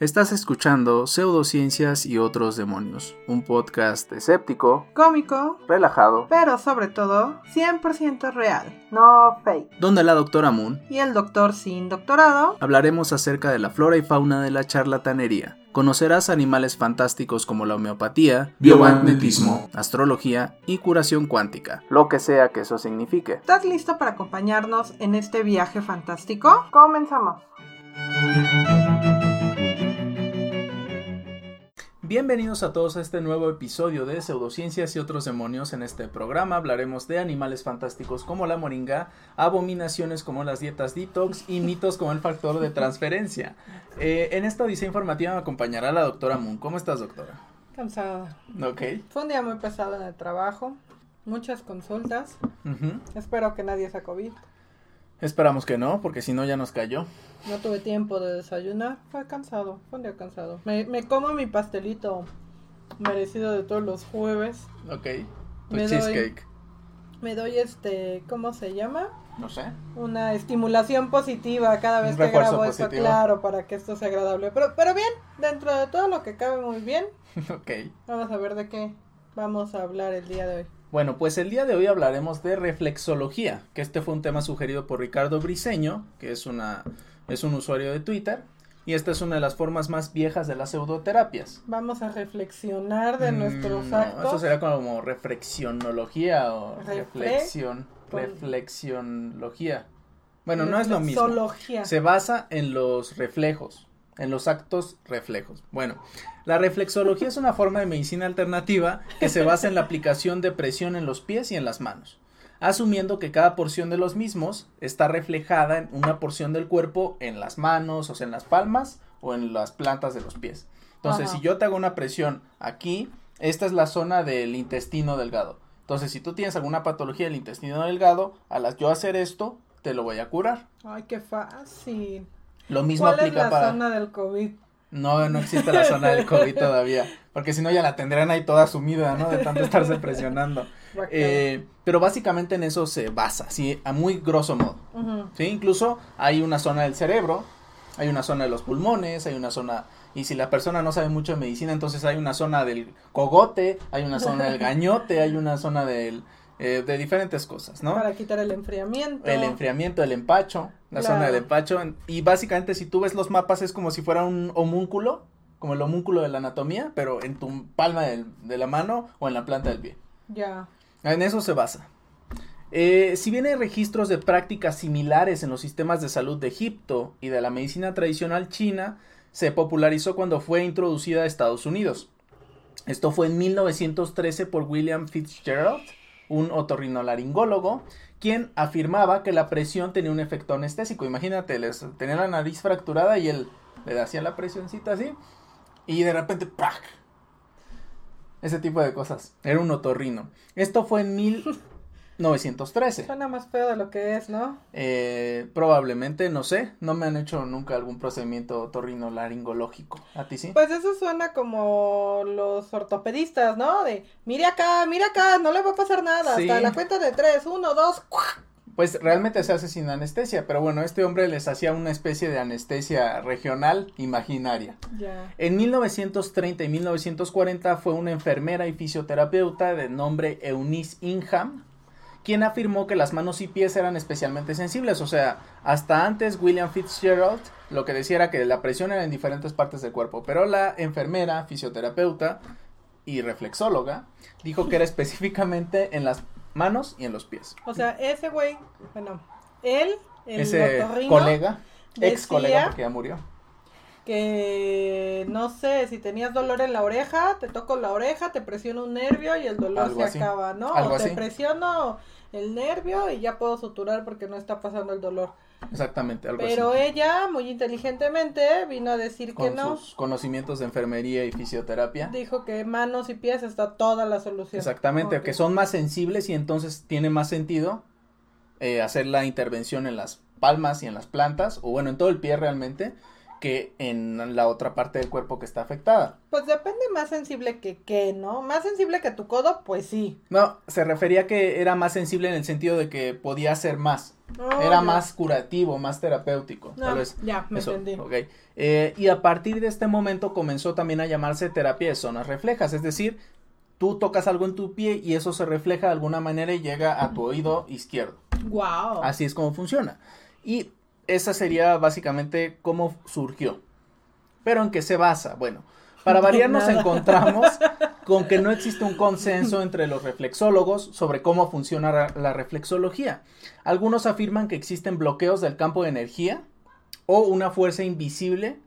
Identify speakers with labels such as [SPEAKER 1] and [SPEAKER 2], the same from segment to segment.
[SPEAKER 1] Estás escuchando Pseudociencias y otros demonios, un podcast escéptico,
[SPEAKER 2] cómico,
[SPEAKER 1] relajado,
[SPEAKER 2] pero sobre todo 100% real, no fake.
[SPEAKER 1] Donde la doctora Moon
[SPEAKER 2] y el doctor sin doctorado
[SPEAKER 1] hablaremos acerca de la flora y fauna de la charlatanería. Conocerás animales fantásticos como la homeopatía, biomagnetismo, astrología y curación cuántica, lo que sea que eso signifique.
[SPEAKER 2] ¿Estás listo para acompañarnos en este viaje fantástico? Comenzamos.
[SPEAKER 1] Bienvenidos a todos a este nuevo episodio de Pseudociencias y otros demonios. En este programa hablaremos de animales fantásticos como la moringa, abominaciones como las dietas detox y mitos como el factor de transferencia. Eh, en esta odisea informativa me acompañará la doctora Moon. ¿Cómo estás, doctora?
[SPEAKER 2] Cansada.
[SPEAKER 1] Ok.
[SPEAKER 2] Fue un día muy pesado en el trabajo, muchas consultas. Espero que nadie sea COVID.
[SPEAKER 1] Esperamos que no, porque si no ya nos cayó.
[SPEAKER 2] No tuve tiempo de desayunar, fue cansado, fue un día cansado. Me, me como mi pastelito merecido de todos los jueves.
[SPEAKER 1] Ok, tu cheesecake.
[SPEAKER 2] me doy este, ¿cómo se llama?
[SPEAKER 1] No sé.
[SPEAKER 2] Una estimulación positiva cada vez que grabo esto, claro, para que esto sea agradable. Pero, pero bien, dentro de todo lo que cabe muy bien.
[SPEAKER 1] ok.
[SPEAKER 2] Vamos a ver de qué vamos a hablar el día de hoy.
[SPEAKER 1] Bueno, pues el día de hoy hablaremos de reflexología, que este fue un tema sugerido por Ricardo Briseño, que es una es un usuario de Twitter y esta es una de las formas más viejas de las pseudoterapias.
[SPEAKER 2] Vamos a reflexionar de nuestros mm, actos.
[SPEAKER 1] Eso sería como reflexionología o reflexión, reflexionología. Bueno, no es lo mismo. Se basa en los reflejos, en los actos reflejos. Bueno, la reflexología es una forma de medicina alternativa que se basa en la aplicación de presión en los pies y en las manos asumiendo que cada porción de los mismos está reflejada en una porción del cuerpo en las manos, o sea, en las palmas o en las plantas de los pies. Entonces, si yo te hago una presión aquí, esta es la zona del intestino delgado. Entonces, si tú tienes alguna patología del intestino delgado, a las yo hacer esto, te lo voy a curar.
[SPEAKER 2] Ay, qué fácil.
[SPEAKER 1] Lo mismo aplica
[SPEAKER 2] es la zona del COVID?
[SPEAKER 1] No, no existe la zona del COVID todavía, porque si no ya la tendrán ahí toda sumida, ¿no? De tanto estarse presionando. Eh, pero básicamente en eso se basa, sí, a muy grosso modo. Sí, incluso hay una zona del cerebro, hay una zona de los pulmones, hay una zona y si la persona no sabe mucho de medicina, entonces hay una zona del cogote, hay una zona del gañote, hay una zona del eh, de diferentes cosas, ¿no?
[SPEAKER 2] Para quitar el enfriamiento.
[SPEAKER 1] El enfriamiento, el empacho, la zona del empacho. Y básicamente si tú ves los mapas es como si fuera un homúnculo, como el homúnculo de la anatomía, pero en tu palma de la mano o en la planta del pie.
[SPEAKER 2] Ya.
[SPEAKER 1] En eso se basa. Eh, si bien hay registros de prácticas similares en los sistemas de salud de Egipto y de la medicina tradicional china, se popularizó cuando fue introducida a Estados Unidos. Esto fue en 1913 por William Fitzgerald, un otorrinolaringólogo, quien afirmaba que la presión tenía un efecto anestésico. Imagínate, les, tenía la nariz fracturada y él le hacía la presioncita así y de repente ¡pac! Ese tipo de cosas. Era un otorrino. Esto fue en 1913.
[SPEAKER 2] Suena más feo de lo que es, ¿no?
[SPEAKER 1] Eh, probablemente, no sé. No me han hecho nunca algún procedimiento otorrino laringológico. ¿A ti sí?
[SPEAKER 2] Pues eso suena como los ortopedistas, ¿no? De, mire acá, mire acá, no le va a pasar nada. Hasta la cuenta de tres, uno, dos,
[SPEAKER 1] pues realmente se hace sin anestesia, pero bueno, este hombre les hacía una especie de anestesia regional imaginaria. En 1930 y 1940 fue una enfermera y fisioterapeuta de nombre Eunice Ingham, quien afirmó que las manos y pies eran especialmente sensibles, o sea, hasta antes William Fitzgerald lo que decía era que la presión era en diferentes partes del cuerpo, pero la enfermera, fisioterapeuta y reflexóloga dijo que era específicamente en las manos y en los pies.
[SPEAKER 2] O sea, ese güey, bueno, él,
[SPEAKER 1] el ese colega, ex colega porque ya murió.
[SPEAKER 2] Que no sé, si tenías dolor en la oreja, te toco la oreja, te presiono un nervio y el dolor se acaba, ¿no? o te presiono el nervio y ya puedo suturar porque no está pasando el dolor.
[SPEAKER 1] Exactamente,
[SPEAKER 2] algo Pero ella, muy inteligentemente, vino a decir que no.
[SPEAKER 1] Sus conocimientos de enfermería y fisioterapia.
[SPEAKER 2] Dijo que manos y pies está toda la solución.
[SPEAKER 1] Exactamente, que son más sensibles y entonces tiene más sentido eh, hacer la intervención en las palmas y en las plantas, o bueno, en todo el pie realmente, que en la otra parte del cuerpo que está afectada.
[SPEAKER 2] Pues depende más sensible que qué, ¿no? Más sensible que tu codo, pues sí.
[SPEAKER 1] No, se refería que era más sensible en el sentido de que podía hacer más. Oh, era más curativo, más terapéutico. tal vez.
[SPEAKER 2] Ya, me entendí.
[SPEAKER 1] Eh, y a partir de este momento comenzó también a llamarse terapia de zonas reflejas, es decir, tú tocas algo en tu pie y eso se refleja de alguna manera y llega a tu oído izquierdo.
[SPEAKER 2] Wow.
[SPEAKER 1] Así es como funciona. Y esa sería básicamente cómo surgió. Pero en qué se basa? Bueno, para variar nos encontramos con que no existe un consenso entre los reflexólogos sobre cómo funciona la reflexología. Algunos afirman que existen bloqueos del campo de energía o una fuerza invisible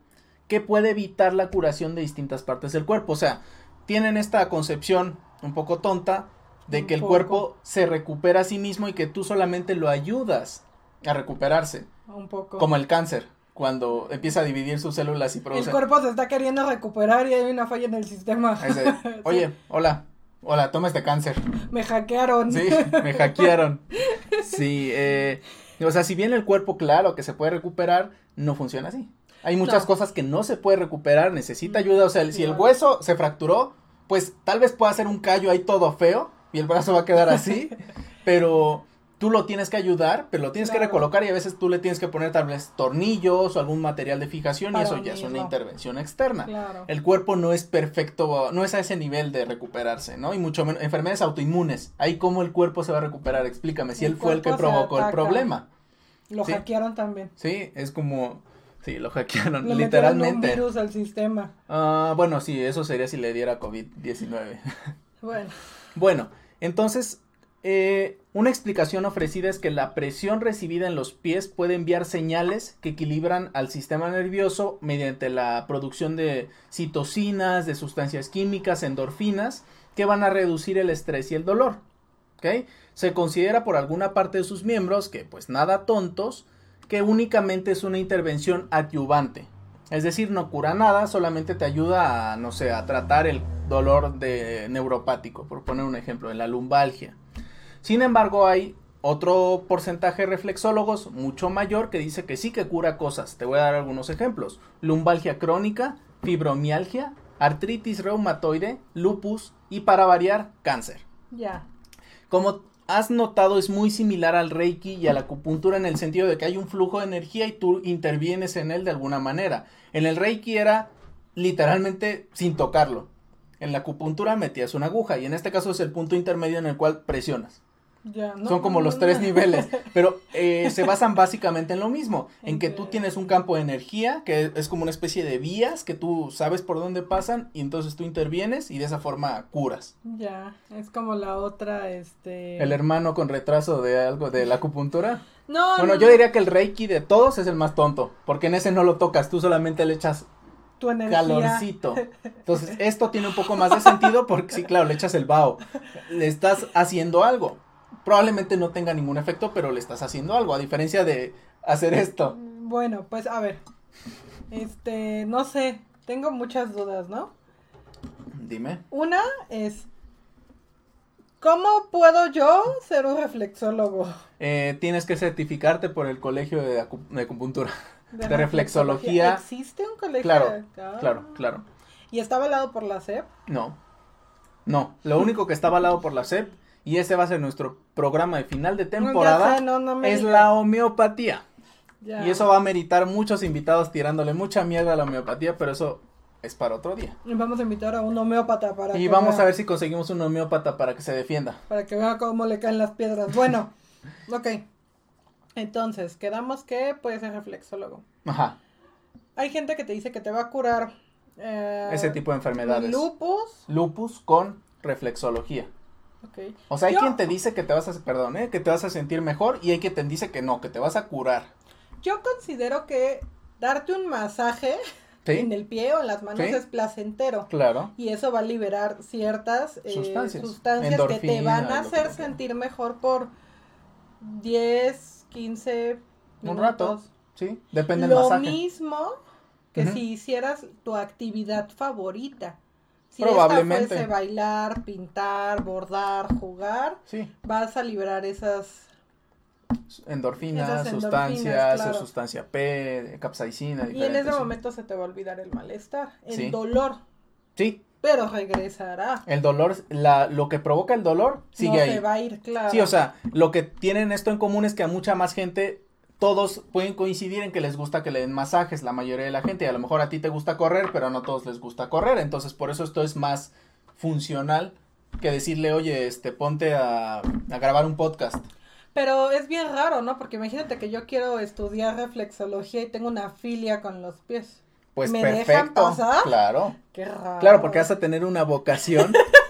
[SPEAKER 1] que puede evitar la curación de distintas partes del cuerpo. O sea, tienen esta concepción un poco tonta de que el cuerpo se recupera a sí mismo y que tú solamente lo ayudas a recuperarse.
[SPEAKER 2] Un poco.
[SPEAKER 1] Como el cáncer, cuando empieza a dividir sus células y produce.
[SPEAKER 2] El cuerpo se está queriendo recuperar y hay una falla en el sistema.
[SPEAKER 1] Oye, hola, hola, toma este cáncer.
[SPEAKER 2] Me hackearon.
[SPEAKER 1] Sí, me hackearon. Sí, eh, o sea, si bien el cuerpo, claro, que se puede recuperar, no funciona así. Hay muchas cosas que no se puede recuperar, necesita ayuda. O sea, si el hueso se fracturó, pues tal vez pueda ser un callo ahí todo feo y el brazo va a quedar así, pero tú lo tienes que ayudar, pero lo tienes que recolocar y a veces tú le tienes que poner tal vez tornillos o algún material de fijación y eso ya es una intervención externa. El cuerpo no es perfecto, no es a ese nivel de recuperarse, ¿no? Y mucho menos enfermedades autoinmunes. Ahí cómo el cuerpo se va a recuperar, explícame, si él fue el que provocó el problema.
[SPEAKER 2] Lo hackearon también.
[SPEAKER 1] Sí, es como Sí, lo hackearon, literalmente.
[SPEAKER 2] un virus al sistema.
[SPEAKER 1] Ah, bueno, sí, eso sería si le diera COVID-19.
[SPEAKER 2] Bueno.
[SPEAKER 1] bueno, entonces eh, una explicación ofrecida es que la presión recibida en los pies puede enviar señales que equilibran al sistema nervioso mediante la producción de citocinas, de sustancias químicas, endorfinas, que van a reducir el estrés y el dolor. Se considera por alguna parte de sus miembros que, pues nada tontos, que únicamente es una intervención adyuvante. Es decir, no cura nada, solamente te ayuda a, no sé, a tratar el dolor de neuropático, por poner un ejemplo, en la lumbalgia. Sin embargo, hay otro porcentaje de reflexólogos mucho mayor que dice que sí que cura cosas. Te voy a dar algunos ejemplos. Lumbalgia crónica, fibromialgia, artritis reumatoide, lupus y para variar, cáncer.
[SPEAKER 2] Ya.
[SPEAKER 1] Como has notado, es muy similar al Reiki y a la acupuntura en el sentido de que hay un flujo de energía y tú intervienes en él de alguna manera. En el Reiki era literalmente sin tocarlo. En la acupuntura metías una aguja y en este caso es el punto intermedio en el cual presionas. Son como los tres niveles, pero eh, se basan básicamente en lo mismo, en que tú tienes un campo de energía, que es como una especie de vías que tú sabes por dónde pasan y entonces tú intervienes y de esa forma curas.
[SPEAKER 2] Ya, es como la otra, este...
[SPEAKER 1] El hermano con retraso de algo de la acupuntura. No, Bueno, yo diría que el Reiki de todos es el más tonto, porque en ese no lo tocas, tú solamente le echas
[SPEAKER 2] tu energía.
[SPEAKER 1] calorcito. Entonces, esto tiene un poco más de sentido porque sí, claro, le echas el vaho. Le estás haciendo algo probablemente no tenga ningún efecto, pero le estás haciendo algo, a diferencia de hacer esto.
[SPEAKER 2] Bueno, pues a ver. Este, no sé, tengo muchas dudas, ¿no?
[SPEAKER 1] Dime.
[SPEAKER 2] Una es, ¿cómo puedo yo ser un reflexólogo?
[SPEAKER 1] Eh, tienes que certificarte por el colegio de, acupuntura, de, reflexología.
[SPEAKER 2] ¿Existe un colegio?
[SPEAKER 1] Claro, claro, claro.
[SPEAKER 2] ¿Y está avalado por la SEP?
[SPEAKER 1] No, no, lo único que está avalado por la SEP y ese va a ser nuestro programa de final de temporada, es la homeopatía. Y eso va a meritar muchos invitados tirándole mucha mierda a la homeopatía, pero eso es para otro día.
[SPEAKER 2] Y vamos a invitar a un homeópata para
[SPEAKER 1] Y vamos a ver si conseguimos un homeópata para que se defienda.
[SPEAKER 2] Para que vea cómo le caen las piedras. Bueno, ok. Entonces, quedamos que puede ser reflexólogo.
[SPEAKER 1] Ajá.
[SPEAKER 2] Hay gente que te dice que te va a curar
[SPEAKER 1] eh, ese tipo de enfermedades.
[SPEAKER 2] Lupus.
[SPEAKER 1] Lupus con reflexología. O sea, hay quien te dice que te vas a, perdón, ¿eh? que te vas a sentir mejor y hay quien te dice que no, que te vas a curar.
[SPEAKER 2] Yo considero que darte un masaje en el pie o en las manos es placentero.
[SPEAKER 1] Claro.
[SPEAKER 2] Y eso va a liberar ciertas eh, sustancias, que te van a hacer sentir mejor por 10, 15 minutos. Un rato,
[SPEAKER 1] sí, depende del masaje.
[SPEAKER 2] Lo mismo que si hicieras tu actividad favorita. Si Probablemente. Esta bailar, pintar, bordar, jugar, vas a liberar esas
[SPEAKER 1] endorfinas, sustancias, sustancia P, capsaicina.
[SPEAKER 2] Y en ese momento se te va a olvidar el malestar, el dolor. Sí. Pero regresará.
[SPEAKER 1] El dolor, la, lo que provoca el dolor sigue no ahí.
[SPEAKER 2] se va a ir, claro.
[SPEAKER 1] Sí, o sea, lo que tienen esto en común es que a mucha más gente todos pueden coincidir en que les gusta que le den masajes, la mayoría de la gente, y a lo mejor a ti te gusta correr, pero no a todos les gusta correr, entonces por eso esto es más funcional que decirle, oye, este, ponte a, a grabar un podcast.
[SPEAKER 2] Pero es bien raro, ¿no? Porque imagínate que yo quiero estudiar reflexología y tengo una filia con los pies. Pues ¿Me perfecto.
[SPEAKER 1] pasar? Claro. Qué raro. Claro, porque vas a tener una vocación.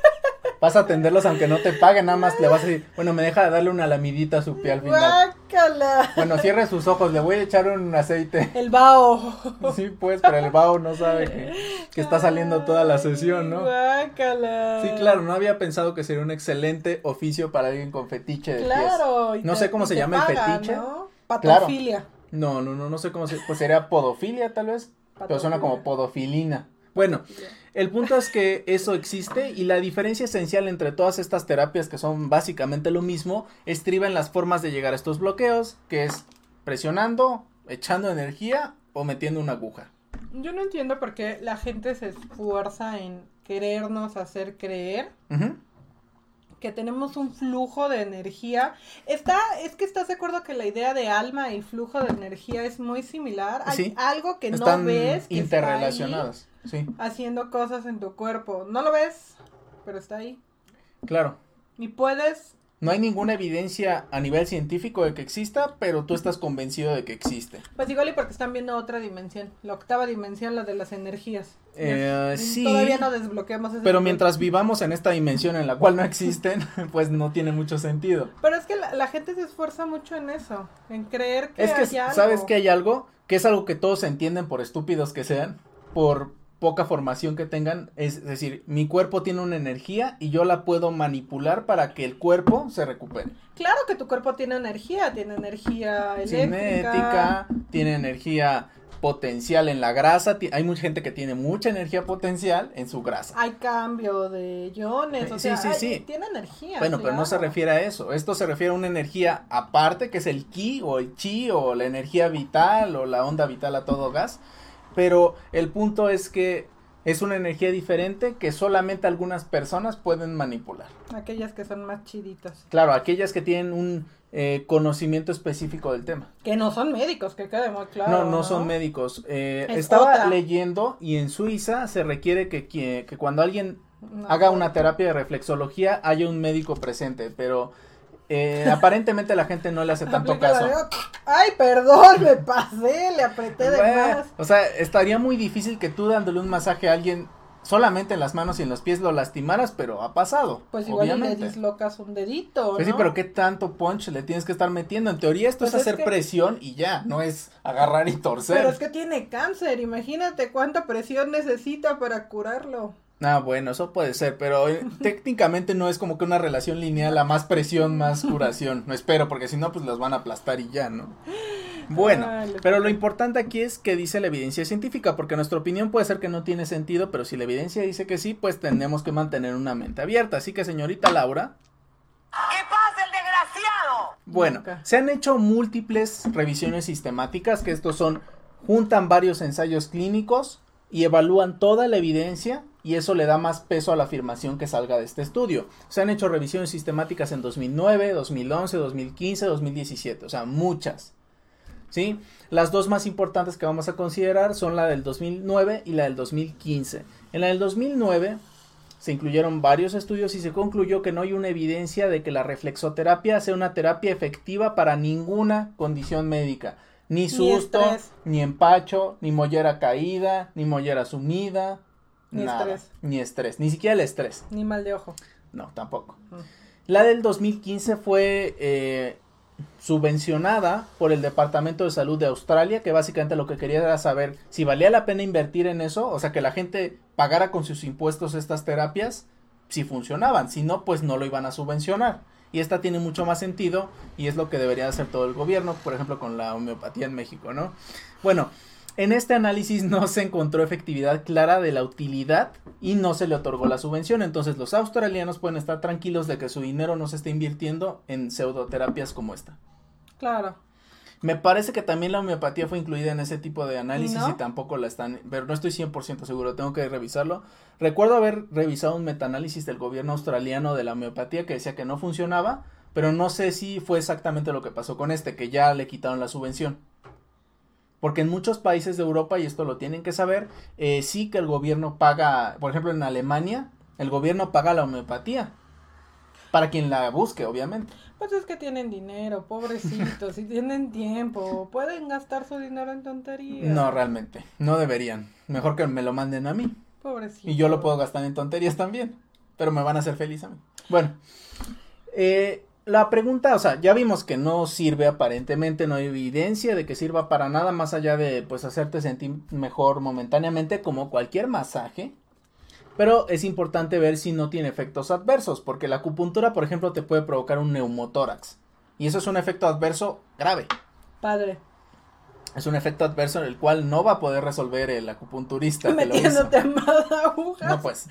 [SPEAKER 1] vas a atenderlos aunque no te paguen, nada más le vas a decir, bueno, me deja darle una lamidita a su pie al final. Guácala. Bueno, cierre sus ojos, le voy a echar un aceite.
[SPEAKER 2] El bao.
[SPEAKER 1] Sí, pues, pero el bao no sabe que, que está saliendo toda la sesión, ¿no?
[SPEAKER 2] Guácala.
[SPEAKER 1] Sí, claro, no había pensado que sería un excelente oficio para alguien con fetiche de claro, pies. No sé cómo se llama el fetiche. ¿no?
[SPEAKER 2] Patofilia.
[SPEAKER 1] No, no, no, no sé cómo se, pues sería podofilia tal vez. Pero suena como podofilina. Bueno, el punto es que eso existe y la diferencia esencial entre todas estas terapias que son básicamente lo mismo estriba en las formas de llegar a estos bloqueos, que es presionando, echando energía o metiendo una aguja.
[SPEAKER 2] Yo no entiendo por qué la gente se esfuerza en querernos hacer creer que tenemos un flujo de energía. Está, es que estás de acuerdo que la idea de alma y flujo de energía es muy similar. Hay algo que no ves que interrelacionadas. sí. Haciendo cosas en tu cuerpo. No lo ves, pero está ahí.
[SPEAKER 1] Claro.
[SPEAKER 2] Y puedes
[SPEAKER 1] no hay ninguna evidencia a nivel científico de que exista, pero tú estás convencido de que existe.
[SPEAKER 2] Pues igual y porque están viendo otra dimensión, la octava dimensión, la de las energías.
[SPEAKER 1] Eh, sí.
[SPEAKER 2] Todavía no desbloqueamos
[SPEAKER 1] Pero mientras vivamos en esta dimensión en la cual no existen, pues no tiene mucho sentido.
[SPEAKER 2] Pero es que la, gente se esfuerza mucho en eso, en creer que
[SPEAKER 1] es que, ¿Sabes que hay algo? Que es algo que todos entienden por estúpidos que sean, por poca formación que tengan, es decir, mi cuerpo tiene una energía y yo la puedo manipular para que el cuerpo se recupere.
[SPEAKER 2] Claro que tu cuerpo tiene energía, tiene energía eléctrica,
[SPEAKER 1] tiene energía potencial en la grasa, hay mucha gente que tiene mucha energía potencial en su grasa.
[SPEAKER 2] Hay cambio de iones, o sea, tiene energía.
[SPEAKER 1] Bueno, pero no se refiere a eso, esto se refiere a una energía aparte que es el ki o el chi o la energía vital o la onda vital a todo gas pero el punto es que es una energía diferente que solamente algunas personas pueden manipular.
[SPEAKER 2] Aquellas que son más chiditas.
[SPEAKER 1] Claro, aquellas que tienen un eh, conocimiento específico del tema.
[SPEAKER 2] Que no son médicos, que quede muy claro.
[SPEAKER 1] No, no, son médicos. Eh, estaba leyendo y en Suiza se requiere que, que, que cuando alguien haga una terapia de reflexología haya un médico presente, pero eh, aparentemente la gente no le hace tanto caso.
[SPEAKER 2] Ay, perdón, me pasé, le apreté de más.
[SPEAKER 1] O sea, estaría muy difícil que tú dándole un masaje a alguien solamente en las manos y en los pies lo lastimaras, pero ha pasado.
[SPEAKER 2] Pues igual le dislocas un dedito.
[SPEAKER 1] Pues sí, pero qué tanto punch le tienes que estar metiendo. En teoría esto pues es, hacer presión y ya, no es agarrar y torcer.
[SPEAKER 2] Pero es que tiene cáncer, imagínate cuánta presión necesita para curarlo.
[SPEAKER 1] Ah, bueno, eso puede ser, pero eh, técnicamente no es como que una relación lineal, a más presión, más curación. No espero, porque si no, pues los van a aplastar y ya, ¿no? Bueno, pero lo importante aquí es que dice la evidencia científica, porque nuestra opinión puede ser que no tiene sentido, pero si la evidencia dice que sí, pues tenemos que mantener una mente abierta. Así que, señorita Laura.
[SPEAKER 3] ¿Qué pasa, el desgraciado?
[SPEAKER 1] Bueno, se han hecho múltiples revisiones sistemáticas, que estos son, juntan varios ensayos clínicos y evalúan toda la evidencia y eso le da más peso a la afirmación que salga de este estudio. Se han hecho revisiones sistemáticas en 2009, 2011, 2015, 2017, o sea, muchas. ¿Sí? Las dos más importantes que vamos a considerar son la del 2009 y la del 2015. En la del 2009 se incluyeron varios estudios y se concluyó que no hay una evidencia de que la reflexoterapia sea una terapia efectiva para ninguna condición médica. Ni susto, ni, empacho, ni mollera caída, ni mollera sumida, ni estrés. Ni estrés, ni siquiera el estrés.
[SPEAKER 2] Ni mal de ojo.
[SPEAKER 1] No, tampoco. Mm. La del 2015 fue eh, subvencionada por el Departamento de Salud de Australia, que básicamente lo que quería era saber si valía la pena invertir en eso, o sea, que la gente pagara con sus impuestos estas terapias, si funcionaban, si no, pues no lo iban a subvencionar. Y esta tiene mucho más sentido y es lo que debería hacer todo el gobierno, por ejemplo, con la homeopatía en México, ¿no? Bueno, en este análisis no se encontró efectividad clara de la utilidad y no se le otorgó la subvención. Entonces los australianos pueden estar tranquilos de que su dinero no se está invirtiendo en pseudoterapias como esta.
[SPEAKER 2] Claro.
[SPEAKER 1] Me parece que también la homeopatía fue incluida en ese tipo de análisis y, tampoco la están, pero no estoy 100% seguro, tengo que revisarlo. Recuerdo haber revisado un metaanálisis del gobierno australiano de la homeopatía que decía que no funcionaba, pero no sé si fue exactamente lo que pasó con este, que ya le quitaron la subvención. Porque en muchos países de Europa, y esto lo tienen que saber, eh, sí que el gobierno paga, por ejemplo en Alemania, el gobierno paga la homeopatía. Para quien la busque, obviamente.
[SPEAKER 2] Pues es que tienen dinero, pobrecitos, y tienen tiempo, pueden gastar su dinero en tonterías.
[SPEAKER 1] No, realmente, no deberían. Mejor que me lo manden a mí. Pobrecito. Y yo lo puedo gastar en tonterías también, pero me van a hacer feliz a mí. Bueno, eh, la pregunta, o sea, ya vimos que no sirve aparentemente, no hay evidencia de que sirva para nada más allá de pues hacerte sentir mejor momentáneamente como cualquier masaje. Pero es importante ver si no tiene efectos adversos, porque la acupuntura, por ejemplo, te puede provocar un neumotórax. Y eso es un efecto adverso grave.
[SPEAKER 2] Padre.
[SPEAKER 1] Es un efecto adverso en el cual no va a poder resolver el acupunturista.
[SPEAKER 2] Metiéndote más agujas.
[SPEAKER 1] No, pues,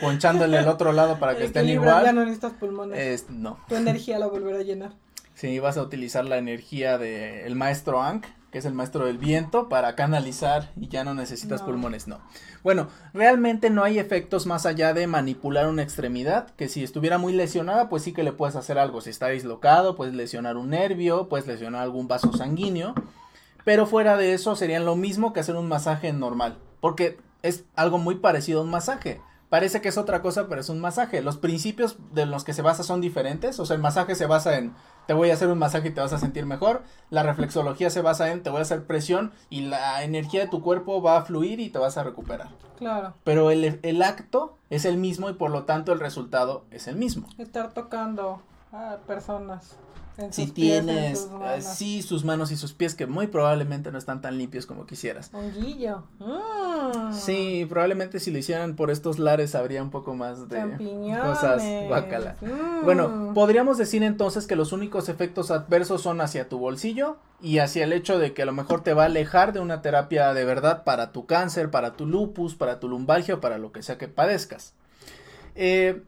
[SPEAKER 1] ponchándole el otro lado para que estén igual.
[SPEAKER 2] Ya no necesitas pulmones.
[SPEAKER 1] no.
[SPEAKER 2] Tu energía la volverá a llenar.
[SPEAKER 1] Sí, vas a utilizar la energía del el maestro Ankh, que es el maestro del viento, para canalizar y ya no necesitas pulmones, no. Bueno, realmente no hay efectos más allá de manipular una extremidad, que si estuviera muy lesionada, pues sí que le puedes hacer algo. Si está dislocado, puedes lesionar un nervio, puedes lesionar algún vaso sanguíneo, pero fuera de eso serían lo mismo que hacer un masaje normal, porque es algo muy parecido a un masaje. Parece que es otra cosa, pero es un masaje. Los principios de los que se basa son diferentes. O sea, el masaje se basa en te voy a hacer un masaje y te vas a sentir mejor. La reflexología se basa en te voy a hacer presión y la energía de tu cuerpo va a fluir y te vas a recuperar.
[SPEAKER 2] Claro.
[SPEAKER 1] Pero el, el acto es el mismo y por lo tanto el resultado es el mismo.
[SPEAKER 2] Estar tocando a personas
[SPEAKER 1] si tienes, eh, sí, sus manos y sus pies que muy probablemente no están tan limpios como quisieras.
[SPEAKER 2] Honguillo.
[SPEAKER 1] Mm. Sí, probablemente si lo hicieran por estos lares habría un poco más de cosas guacala. Mm. Bueno, podríamos decir entonces que los únicos efectos adversos son hacia tu bolsillo y hacia el hecho de que a lo mejor te va a alejar de una terapia de verdad para tu cáncer, para tu lupus, para tu lumbalgia o para lo que sea que padezcas. Eh,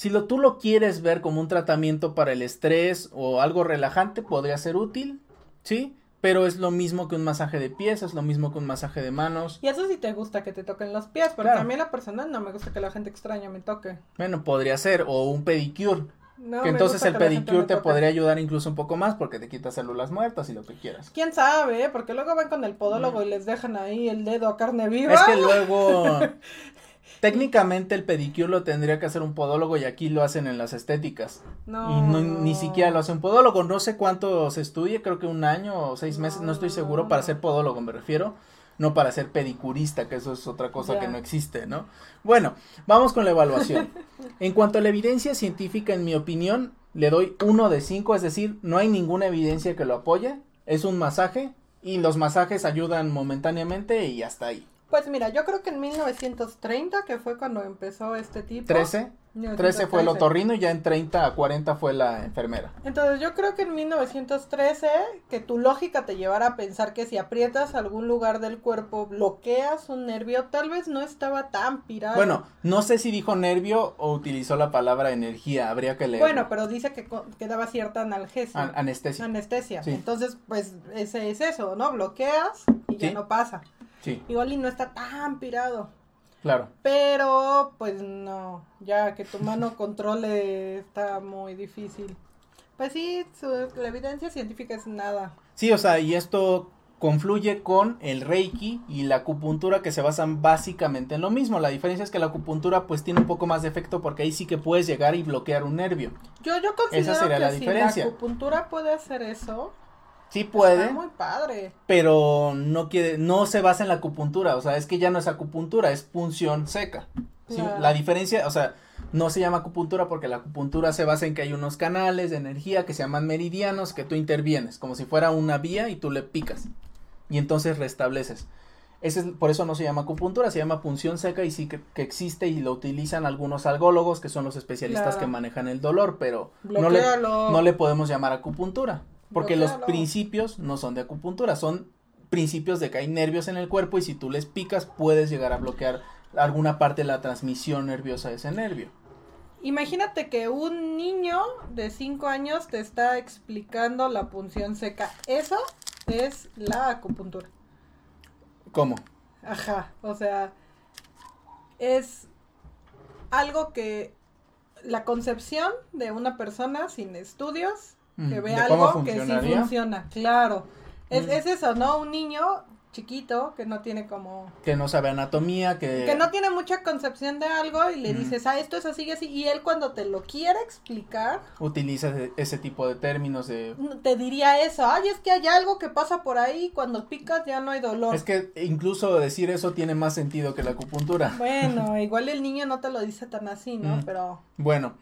[SPEAKER 1] si lo, tú lo quieres ver como un tratamiento para el estrés o algo relajante, podría ser útil, ¿sí? Pero es lo mismo que un masaje de pies, es lo mismo que un masaje de manos.
[SPEAKER 2] Y eso sí te gusta que te toquen los pies, pero también a la persona no me gusta que la gente extraña me toque.
[SPEAKER 1] Bueno, podría ser, o un pedicure. No, que entonces el pedicure te podría ayudar incluso un poco más porque te quita células muertas y lo que quieras.
[SPEAKER 2] ¿Quién sabe? Eh? Porque luego van con el podólogo y les dejan ahí el dedo a carne viva.
[SPEAKER 1] Es que luego Técnicamente el pedicure lo tendría que hacer un podólogo y aquí lo hacen en las estéticas. No. Y ni siquiera lo hace un podólogo. No sé cuánto se estudie, creo que un año o seis meses, no estoy seguro, para ser podólogo me refiero. No para ser pedicurista, que eso es otra cosa que no existe, ¿no? Bueno, vamos con la evaluación. en cuanto a la evidencia científica, en mi opinión, le doy uno de cinco, es decir, no hay ninguna evidencia que lo apoye. Es un masaje y los masajes ayudan momentáneamente y hasta ahí.
[SPEAKER 2] Pues mira, yo creo que en 1930, que fue cuando empezó este tipo.
[SPEAKER 1] 13. 13 fue el otorrino y ya en 30 a 40 fue la enfermera.
[SPEAKER 2] Entonces yo creo que en 1913 que tu lógica te llevara a pensar que si aprietas algún lugar del cuerpo bloqueas un nervio, tal vez no estaba tan pirado.
[SPEAKER 1] Bueno, no sé si dijo nervio o utilizó la palabra energía, habría que leer.
[SPEAKER 2] Bueno, pero dice que, que daba cierta analgesia.
[SPEAKER 1] anestesia.
[SPEAKER 2] Anestesia. Entonces, pues ese es eso, ¿no? Bloqueas y ya no pasa.
[SPEAKER 1] Sí.
[SPEAKER 2] Igual y no está tan pirado.
[SPEAKER 1] Claro.
[SPEAKER 2] Pero, pues no, ya que tu mano controle está muy difícil. Pues sí, la evidencia científica es nada.
[SPEAKER 1] Sí, o sea, y esto confluye con el Reiki y la acupuntura que se basan básicamente en lo mismo. La diferencia es que la acupuntura pues tiene un poco más de efecto porque ahí sí que puedes llegar y bloquear un nervio.
[SPEAKER 2] Yo, yo considero Esa sería que la diferencia. la acupuntura puede hacer eso,
[SPEAKER 1] Sí puede.
[SPEAKER 2] Está muy padre.
[SPEAKER 1] Pero no quiere, no se basa en la acupuntura, o sea, es que ya no es acupuntura, es punción seca. La diferencia, o sea, no se llama acupuntura porque la acupuntura se basa en que hay unos canales de energía que se llaman meridianos que tú intervienes, como si fuera una vía y tú le picas y entonces restableces. Ese es, por eso no se llama acupuntura, se llama punción seca y sí que, existe y lo utilizan algunos algólogos que son los especialistas que manejan el dolor, pero no le, no le podemos llamar acupuntura. Porque los principios no son de acupuntura, son principios de que hay nervios en el cuerpo y si tú les picas puedes llegar a bloquear alguna parte de la transmisión nerviosa de ese nervio.
[SPEAKER 2] Imagínate que un niño de 5 años te está explicando la punción seca. Eso es la acupuntura.
[SPEAKER 1] ¿Cómo?
[SPEAKER 2] Ajá, o sea, es algo que la concepción de una persona sin estudios que ve algo que sí funciona, claro. Es, es eso, ¿no? Un niño chiquito que no tiene como
[SPEAKER 1] que no sabe anatomía que
[SPEAKER 2] que no tiene mucha concepción de algo y le dices ah esto es así y así y él cuando te lo quiere explicar
[SPEAKER 1] utiliza ese tipo de términos de
[SPEAKER 2] te diría eso ay es que hay algo que pasa por ahí cuando picas ya no hay dolor
[SPEAKER 1] es que incluso decir eso tiene más sentido que la acupuntura.
[SPEAKER 2] Bueno igual el niño no te lo dice tan así no pero
[SPEAKER 1] bueno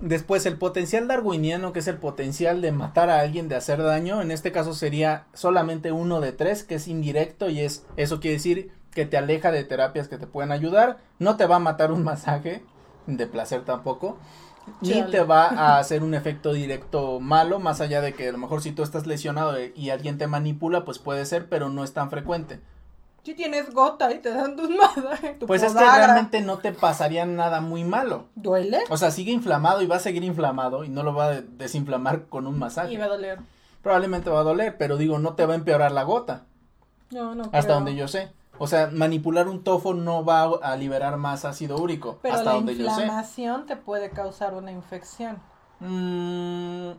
[SPEAKER 1] Después, el potencial darwiniano, que es el potencial de matar a alguien, de hacer daño, en este caso sería solamente uno de tres, que es indirecto y es, eso quiere decir que te aleja de terapias que te pueden ayudar, no te va a matar un masaje, de placer tampoco, ni te va a hacer un efecto directo malo, más allá de que a lo mejor si tú estás lesionado y alguien te manipula, pues puede ser, pero no es tan frecuente.
[SPEAKER 2] Si tienes gota y te dan tus masajes.
[SPEAKER 1] Pues es que realmente no te pasaría nada muy malo.
[SPEAKER 2] ¿Duele?
[SPEAKER 1] O sea, sigue inflamado y va a seguir inflamado y no lo va a desinflamar con un masaje.
[SPEAKER 2] Y va a doler.
[SPEAKER 1] Probablemente va a doler, pero digo, no te va a empeorar la gota.
[SPEAKER 2] No, no.
[SPEAKER 1] Hasta donde yo sé. O sea, manipular un tofo no va a liberar más ácido úrico.
[SPEAKER 2] Pero
[SPEAKER 1] hasta
[SPEAKER 2] la
[SPEAKER 1] donde yo sé.
[SPEAKER 2] La inflamación te puede causar una infección.
[SPEAKER 1] Mmm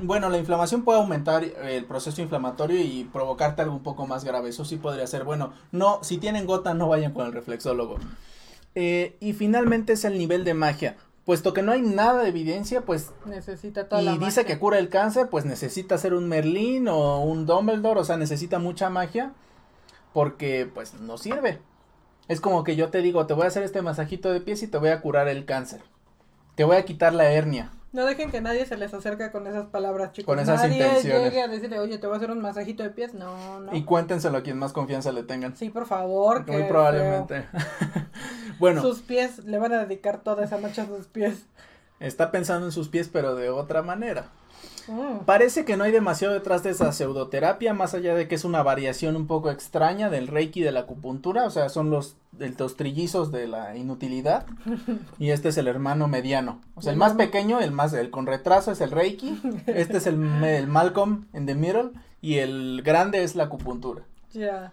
[SPEAKER 1] bueno, la inflamación puede aumentar el proceso inflamatorio y provocarte algo un poco más grave. Eso sí podría ser. Bueno, no, si tienen gota, no vayan con el reflexólogo. Eh, y finalmente es el nivel de magia. Puesto que no hay nada de evidencia, pues.
[SPEAKER 2] Necesita toda
[SPEAKER 1] Y dice que cura el cáncer, pues necesita ser un Merlín o un Dumbledore, o sea, necesita mucha magia. Porque, pues, no sirve. Es como que yo te digo, te voy a hacer este masajito de pies y te voy a curar el cáncer. Te voy a quitar la hernia.
[SPEAKER 2] No dejen que nadie se les acerque con esas palabras, chicos.
[SPEAKER 1] Con esas
[SPEAKER 2] nadie
[SPEAKER 1] intenciones.
[SPEAKER 2] llegue a decirle, oye, te voy a hacer un masajito de pies. No, no.
[SPEAKER 1] Y cuéntenselo a quien más confianza le tengan.
[SPEAKER 2] Sí, por favor.
[SPEAKER 1] Muy probablemente. bueno.
[SPEAKER 2] Sus pies, le van a dedicar toda esa noche a sus pies.
[SPEAKER 1] Está pensando en sus pies, pero de otra manera. Mm. Parece que no hay demasiado detrás de esa pseudoterapia, más allá de que es una variación un poco extraña del reiki de la acupuntura, o sea, son los, los trillizos de la inutilidad, y este es el hermano mediano, o sea, el más pequeño, el más, el con retraso es el reiki, este es el, el Malcolm in the middle, y el grande es la acupuntura.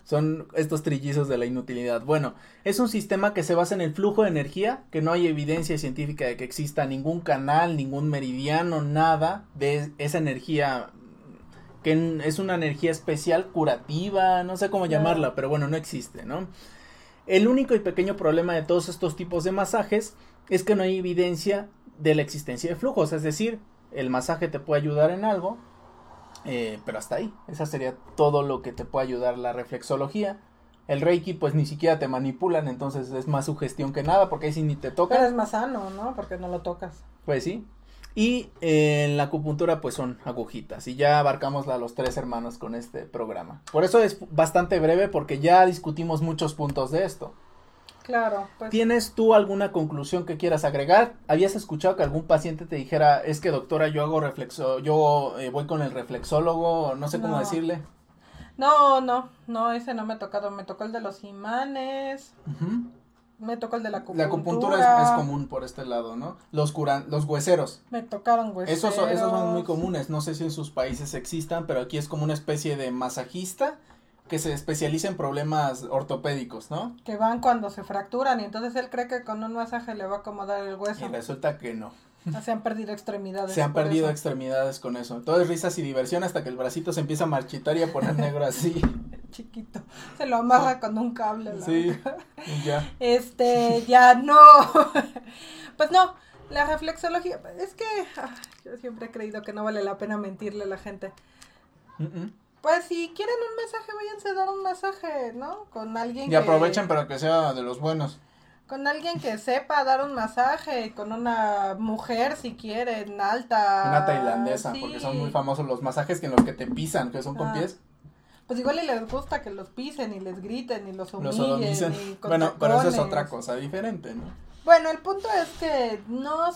[SPEAKER 1] Son estos trillizos de la inutilidad. Bueno, es un sistema que se basa en el flujo de energía, que no hay evidencia científica de que exista ningún canal, ningún meridiano, nada de esa energía que es una energía especial curativa, no sé cómo llamarla, pero bueno, no existe, ¿no? El único y pequeño problema de todos estos tipos de masajes es que no hay evidencia de la existencia de flujos, es decir, el masaje te puede ayudar en algo, eh, pero hasta ahí, esa sería todo lo que te puede ayudar la reflexología. El Reiki, pues ni siquiera te manipulan, entonces es más sugestión que nada, porque ahí sí ni te toca.
[SPEAKER 2] Pero es más sano, ¿no? Porque no lo tocas.
[SPEAKER 1] Pues sí. Y eh, en la acupuntura, pues son agujitas. Y ya abarcamos a los tres hermanos con este programa. Por eso es bastante breve, porque ya discutimos muchos puntos de esto.
[SPEAKER 2] Claro. Pues.
[SPEAKER 1] ¿Tienes tú alguna conclusión que quieras agregar? ¿Habías escuchado que algún paciente te dijera, es que doctora, yo hago reflexo, yo eh, voy con el reflexólogo, no sé cómo decirle?
[SPEAKER 2] No, no, no, ese no me ha tocado, me tocó el de los imanes. Me tocó el de la acupuntura.
[SPEAKER 1] La acupuntura es, común por este lado, ¿no? Los curan, los hueseros.
[SPEAKER 2] Me tocaron hueseros.
[SPEAKER 1] Esos son, esos son muy comunes. No sé si en sus países existan, pero aquí es como una especie de masajista que se especializa en problemas ortopédicos, ¿no?
[SPEAKER 2] Que van cuando se fracturan y entonces él cree que con un masaje le va a acomodar el hueso.
[SPEAKER 1] Y resulta que no.
[SPEAKER 2] Se han perdido extremidades.
[SPEAKER 1] Se han perdido extremidades con eso. Todo es risas y diversión hasta que el bracito se empieza a marchitar y a poner negro así.
[SPEAKER 2] Chiquito. Se lo amarra con un cable.
[SPEAKER 1] sí, ya.
[SPEAKER 2] Este, ya no. pues no, la reflexología, es que ah, yo siempre he creído que no vale la pena mentirle a la gente. Pues si quieren un masaje, váyanse a dar un masaje, ¿no? Con alguien
[SPEAKER 1] y aprovechen para que sea de los buenos.
[SPEAKER 2] Con alguien que sepa dar un masaje, con una mujer si quieren, alta.
[SPEAKER 1] Una tailandesa, porque son muy famosos los masajes que en los que te pisan, que son con ah. pies.
[SPEAKER 2] Pues igual y les gusta que los pisen y les griten y los humillen. y
[SPEAKER 1] bueno, pero eso es otra cosa diferente, ¿no?
[SPEAKER 2] Bueno, el punto es que no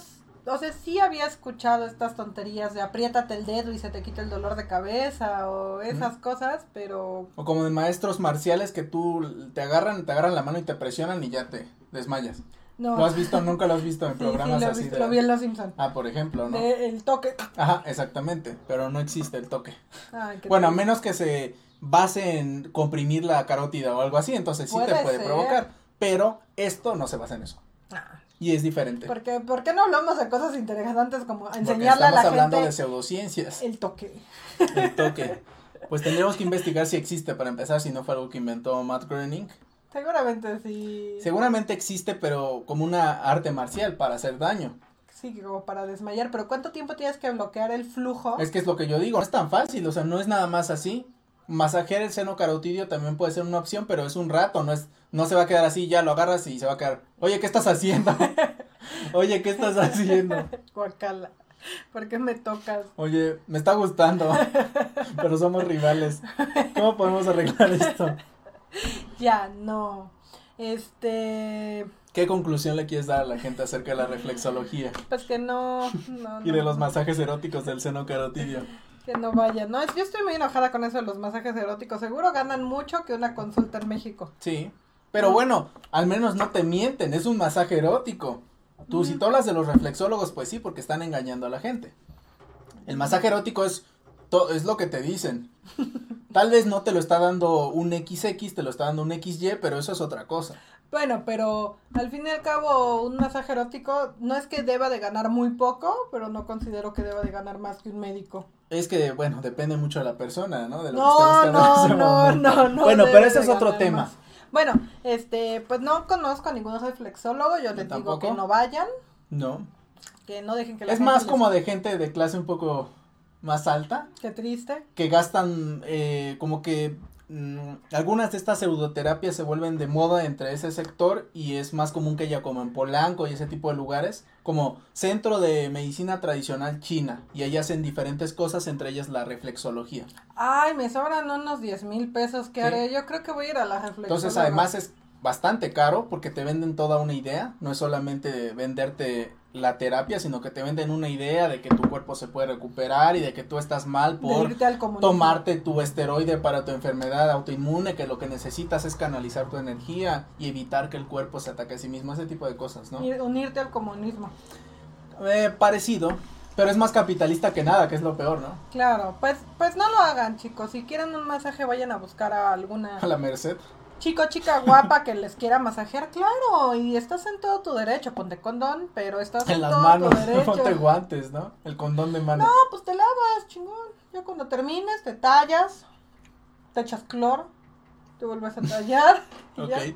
[SPEAKER 2] o sea, sí había escuchado estas tonterías de apriétate el dedo y se te quita el dolor de cabeza o esas cosas, pero...
[SPEAKER 1] O como de maestros marciales que tú te agarran, te agarran la mano y te presionan y ya te desmayas. No. ¿Lo has visto? Nunca lo has visto en programas
[SPEAKER 2] sí, lo así. Lo vi en Los Simpsons.
[SPEAKER 1] Ah, por ejemplo, ¿no?
[SPEAKER 2] el toque.
[SPEAKER 1] Ajá, exactamente, pero no existe el toque. bueno, a menos que se base en comprimir la carótida o algo así, entonces sí te puede provocar, pero esto no se basa en eso. Ah. Y es diferente.
[SPEAKER 2] Porque, ¿Por qué no hablamos de cosas interesantes como enseñarle a la gente?
[SPEAKER 1] Estamos hablando de pseudociencias.
[SPEAKER 2] El toque.
[SPEAKER 1] El toque. Pues tendríamos que investigar si existe para empezar, si no fue algo que inventó Matt Groening.
[SPEAKER 2] Seguramente sí.
[SPEAKER 1] Seguramente existe, pero como una arte marcial para hacer daño.
[SPEAKER 2] Sí, como para desmayar, pero ¿cuánto tiempo tienes que bloquear el flujo?
[SPEAKER 1] Es que es lo que yo digo, no es tan fácil, o sea, no es nada más así. Masajear el seno carotidio también puede ser una opción, pero es un rato, no es, no se va a quedar así, ya lo agarras y se va a quedar, oye, ¿qué estás haciendo? oye, ¿qué estás haciendo?
[SPEAKER 2] Guacala. ¿Por qué me tocas?
[SPEAKER 1] Oye, me está gustando, pero somos rivales. ¿Cómo podemos arreglar esto?
[SPEAKER 2] ya, no. Este.
[SPEAKER 1] ¿Qué conclusión le quieres dar a la gente acerca de la reflexología?
[SPEAKER 2] Pues que no.
[SPEAKER 1] y de los masajes eróticos del seno carotidio.
[SPEAKER 2] Que no vayan. No, yo estoy muy enojada con eso de los masajes eróticos. Seguro ganan mucho que una consulta en México.
[SPEAKER 1] Sí. Pero bueno, al menos no te mienten, es un masaje erótico. Tú, si tú hablas de los reflexólogos, pues sí, porque están engañando a la gente. El masaje erótico es, es lo que te dicen. Tal vez no te lo está dando un XX, te lo está dando un XY, pero eso es otra cosa.
[SPEAKER 2] Bueno, pero al fin y al cabo, un masaje erótico no es que deba de ganar muy poco, pero no considero que deba de ganar más que un médico.
[SPEAKER 1] Es que, bueno, depende mucho de la persona, ¿no? De lo
[SPEAKER 2] no, que no, no, no, no,
[SPEAKER 1] Bueno, pero ese es otro tema.
[SPEAKER 2] Bueno, este, pues no conozco a ningún reflexólogo, yo les digo que no vayan.
[SPEAKER 1] No.
[SPEAKER 2] Que no dejen que
[SPEAKER 1] la Es más como de gente de clase un poco más alta.
[SPEAKER 2] Qué triste.
[SPEAKER 1] Que gastan eh, como que mm, algunas de estas pseudoterapias se vuelven de moda entre ese sector y es más común que ella como en Polanco y ese tipo de lugares como centro de medicina tradicional china y ahí hacen diferentes cosas entre ellas la reflexología.
[SPEAKER 2] Ay, me sobran unos 10 mil pesos, ¿qué haré? Yo creo que voy a ir a la reflexología.
[SPEAKER 1] Entonces además es bastante caro porque te venden toda una idea, no es solamente venderte la terapia, sino que te venden una idea de que tu cuerpo se puede recuperar y de que tú estás mal por tomarte tu esteroide para tu enfermedad autoinmune, que lo que necesitas es canalizar tu energía y evitar que el cuerpo se ataque a sí mismo, ese tipo de cosas, ¿no?
[SPEAKER 2] Unirte al comunismo.
[SPEAKER 1] Eh, parecido, pero es más capitalista que nada, que es lo peor, ¿no?
[SPEAKER 2] Claro, pues, pues no lo hagan, chicos. Si quieren un masaje, vayan a buscar a alguna.
[SPEAKER 1] A la Merced
[SPEAKER 2] chico, chica guapa que les quiera masajear, claro, y estás en todo tu derecho, ponte condón, pero estás en, todo
[SPEAKER 1] manos,
[SPEAKER 2] tu derecho.
[SPEAKER 1] ponte guantes, ¿no? El condón de mano.
[SPEAKER 2] No, pues te lavas, chingón. Ya cuando termines, te tallas, te echas cloro, te vuelves a tallar. ok.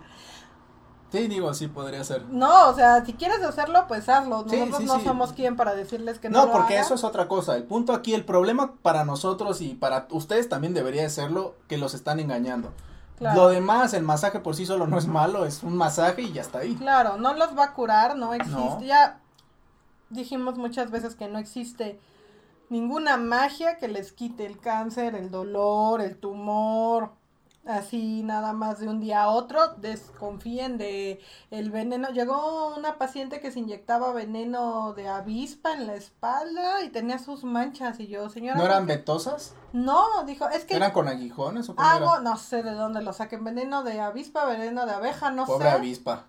[SPEAKER 1] Sí, digo, así podría ser.
[SPEAKER 2] No, o sea, si quieres hacerlo, pues hazlo. Nosotros no somos quien para decirles que no.
[SPEAKER 1] No, porque eso es otra cosa. El punto aquí, el problema para nosotros y para ustedes también debería serlo, que los están engañando. Lo demás, el masaje por sí solo no es malo, es un masaje y ya está ahí.
[SPEAKER 2] Claro, no los va a curar, no existe. Ya dijimos muchas veces que no existe ninguna magia que les quite el cáncer, el dolor, el tumor, así nada más de un día a otro, desconfíen de el veneno. Llegó una paciente que se inyectaba veneno de avispa en la espalda y tenía sus manchas y yo, señora.
[SPEAKER 1] ¿No eran vetosas?
[SPEAKER 2] No, dijo, es que.
[SPEAKER 1] ¿Eran con aguijones o
[SPEAKER 2] Algo, no sé de dónde lo saquen, veneno de avispa, veneno de abeja, no sé.
[SPEAKER 1] Pobre avispa.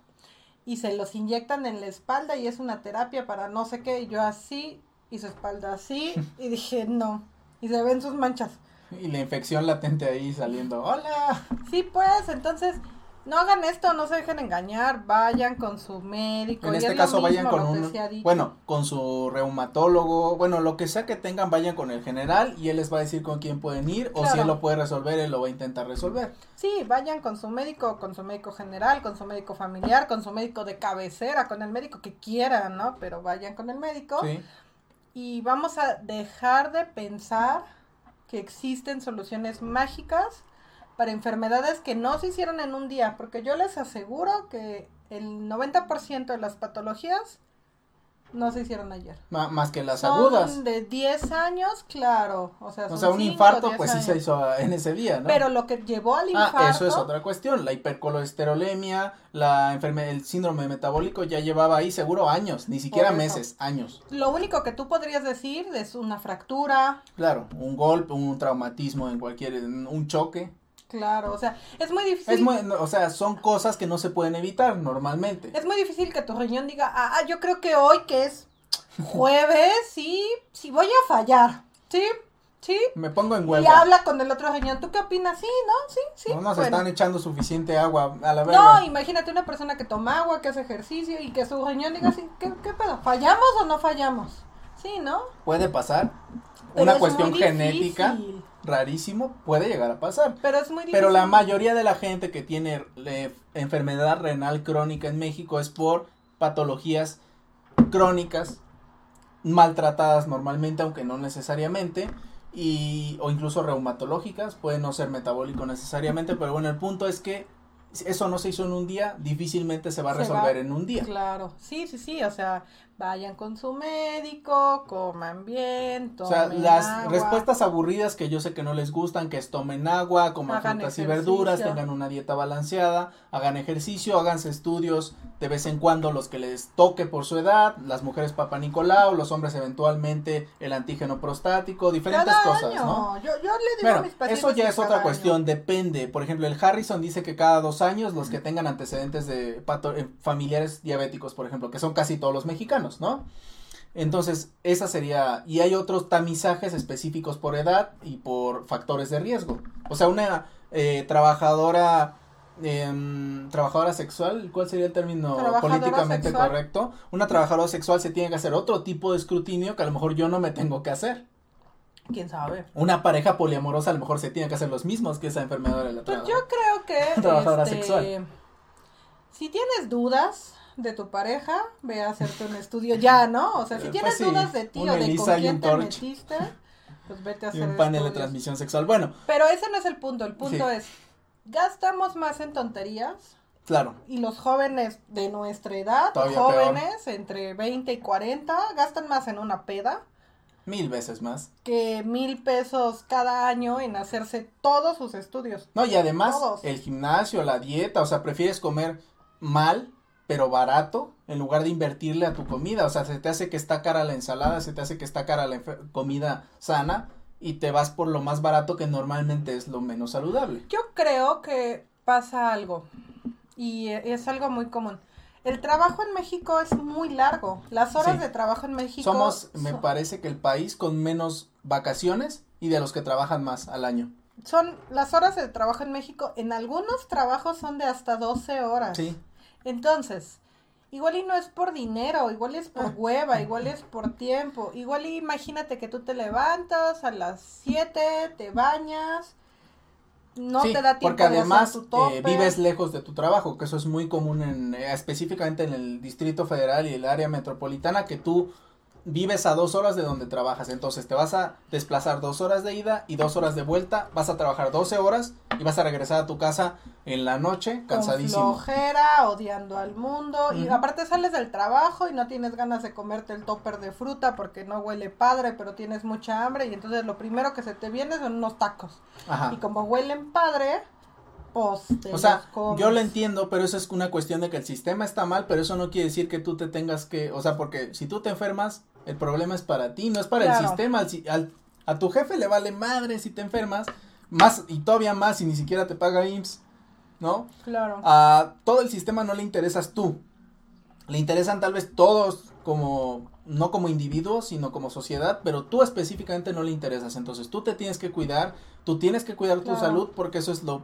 [SPEAKER 2] Y se los inyectan en la espalda y es una terapia para no sé qué, y yo así, y su espalda así, y dije, no. Y se ven sus manchas.
[SPEAKER 1] Y la infección latente ahí saliendo. ¡Hola!
[SPEAKER 2] Sí, pues, entonces, no hagan esto, no se dejen engañar, vayan con su médico.
[SPEAKER 1] En este caso vayan con un, bueno, con su reumatólogo, bueno, lo que sea que tengan, vayan con el general y él les va a decir con quién pueden ir o si él lo puede resolver, él lo va a intentar resolver.
[SPEAKER 2] Sí, vayan con su médico, con su médico general, con su médico familiar, con su médico de cabecera, con el médico que quieran, ¿no? Pero vayan con el médico. Sí. Y vamos a dejar de pensar que existen soluciones mágicas para enfermedades que no se hicieron en un día, porque yo les aseguro que el 90% de las patologías no se hicieron ayer.
[SPEAKER 1] más que las agudas.
[SPEAKER 2] De 10 años, claro. O sea,
[SPEAKER 1] o sea un infarto, pues sí se hizo en ese día, ¿no?
[SPEAKER 2] Pero lo que llevó al infarto. Ah,
[SPEAKER 1] eso es otra cuestión. La hipercolesterolemia, la enfermedad, el síndrome metabólico ya llevaba ahí seguro años, ni siquiera meses, años.
[SPEAKER 2] Lo único que tú podrías decir es una fractura.
[SPEAKER 1] Claro, un golpe, un traumatismo en cualquier, un choque.
[SPEAKER 2] Claro, o sea, es muy difícil.
[SPEAKER 1] Es muy, o sea, son cosas que no se pueden evitar normalmente.
[SPEAKER 2] Es muy difícil que tu riñón diga, ah, ah yo creo que hoy que es jueves, sí, sí voy a fallar, ¿sí? Sí.
[SPEAKER 1] Me pongo en huelga.
[SPEAKER 2] Y habla con el otro riñón. ¿Tú qué opinas? Sí, ¿no? Sí, sí.
[SPEAKER 1] No nos están echando suficiente agua a la
[SPEAKER 2] vez. No, imagínate una persona que toma agua, que hace ejercicio y que su riñón diga así, ¿qué, qué pedo? ¿Fallamos o no fallamos? Sí, ¿no?
[SPEAKER 1] Puede pasar. una cuestión genética rarísimo, puede llegar a pasar.
[SPEAKER 2] Pero es muy difícil.
[SPEAKER 1] Pero la mayoría de la gente que tiene enfermedad renal crónica en México es por patologías crónicas maltratadas normalmente, aunque no necesariamente, y, o incluso reumatológicas, puede no ser metabólico necesariamente, pero bueno, el punto es que eso no se hizo en un día, difícilmente se va a resolver en un día.
[SPEAKER 2] Claro, sí, sí, sí, o sea, vayan con su médico, coman bien,
[SPEAKER 1] tomen O sea, las respuestas aburridas que yo sé que no les gustan, que es tomen agua, coman frutas y verduras, tengan una dieta balanceada, hagan ejercicio, háganse estudios de vez en cuando los que les toque por su edad, las mujeres Papa Nicolau, los hombres eventualmente el antígeno prostático, diferentes cosas, ¿no?
[SPEAKER 2] Yo, yo le digo a mis
[SPEAKER 1] Eso ya es otra cuestión, depende. Por ejemplo, el Harrison dice que cada dos años los que tengan antecedentes de eh, familiares diabéticos, por ejemplo, que son casi todos los mexicanos, ¿no? Entonces, esa sería, y hay otros tamizajes específicos por edad y por factores de riesgo. O sea, una eh, trabajadora, em, trabajadora sexual, ¿cuál sería el término políticamente correcto? Una trabajadora sexual se tiene que hacer otro tipo de escrutinio que a lo mejor yo no me tengo que hacer.
[SPEAKER 2] ¿Quién sabe?
[SPEAKER 1] Una pareja poliamorosa a lo mejor se tiene que hacer los mismos que esa enfermedad de la
[SPEAKER 2] Pues yo creo que...
[SPEAKER 1] trabajadora este, sexual.
[SPEAKER 2] Si tienes dudas, de tu pareja, ve a hacerte un estudio ya, ¿no? O sea, si eh, tienes pues dudas de ti o de con quién te metiste, pues vete a hacer
[SPEAKER 1] un panel de transmisión sexual. Bueno.
[SPEAKER 2] Pero ese no es el punto, el punto es, gastamos más en tonterías.
[SPEAKER 1] Claro.
[SPEAKER 2] Y los jóvenes de nuestra edad, jóvenes entre 20 y 40, gastan más en una peda.
[SPEAKER 1] Mil veces más.
[SPEAKER 2] Que mil pesos cada año en hacerse todos sus estudios.
[SPEAKER 1] No, y además el gimnasio, la dieta, o sea, prefieres comer mal pero barato en lugar de invertirle a tu comida. O sea, se te hace que está cara la ensalada, se te hace que está cara la comida sana y te vas por lo más barato que normalmente es lo menos saludable.
[SPEAKER 2] Yo creo que pasa algo y es algo muy común. El trabajo en México es muy largo. Las horas de trabajo en México.
[SPEAKER 1] Somos, me parece que el país con menos vacaciones y de los que trabajan más al año.
[SPEAKER 2] Son las horas de trabajo en México. En algunos trabajos son de hasta 12 horas.
[SPEAKER 1] Sí.
[SPEAKER 2] Entonces, igual y no es por dinero, igual es por ah. hueva, igual es por tiempo. Igual y imagínate que tú te levantas a las 7, te bañas, no te da tiempo
[SPEAKER 1] porque además eh, vives lejos de tu trabajo, que eso es muy común en, eh, específicamente en el Distrito Federal y el área metropolitana, que tú vives a dos horas de donde trabajas, entonces te vas a desplazar dos horas de ida y dos horas de vuelta, vas a trabajar 12 horas y vas a regresar a tu casa en la noche cansadísimo.
[SPEAKER 2] Con flojera, odiando al mundo. Y aparte sales del trabajo y no tienes ganas de comerte el topper de fruta porque no huele padre, pero tienes mucha hambre. Y entonces lo primero que se te viene son unos tacos. Y como huelen padre, pues,
[SPEAKER 1] o sea, yo lo entiendo, pero eso es una cuestión de que el sistema está mal, pero eso no quiere decir que tú te tengas que, o sea, porque si tú te enfermas, el problema es para ti, no es para el sistema. Al, a tu jefe le vale madre si te enfermas, más y todavía más si ni siquiera te paga IMSS, ¿no?
[SPEAKER 2] Claro.
[SPEAKER 1] A todo el sistema no le interesas tú. Le interesan tal vez todos como no como individuos, sino como sociedad, pero tú específicamente no le interesas. Entonces, tú te tienes que cuidar, tú tienes que cuidar tu salud porque eso es lo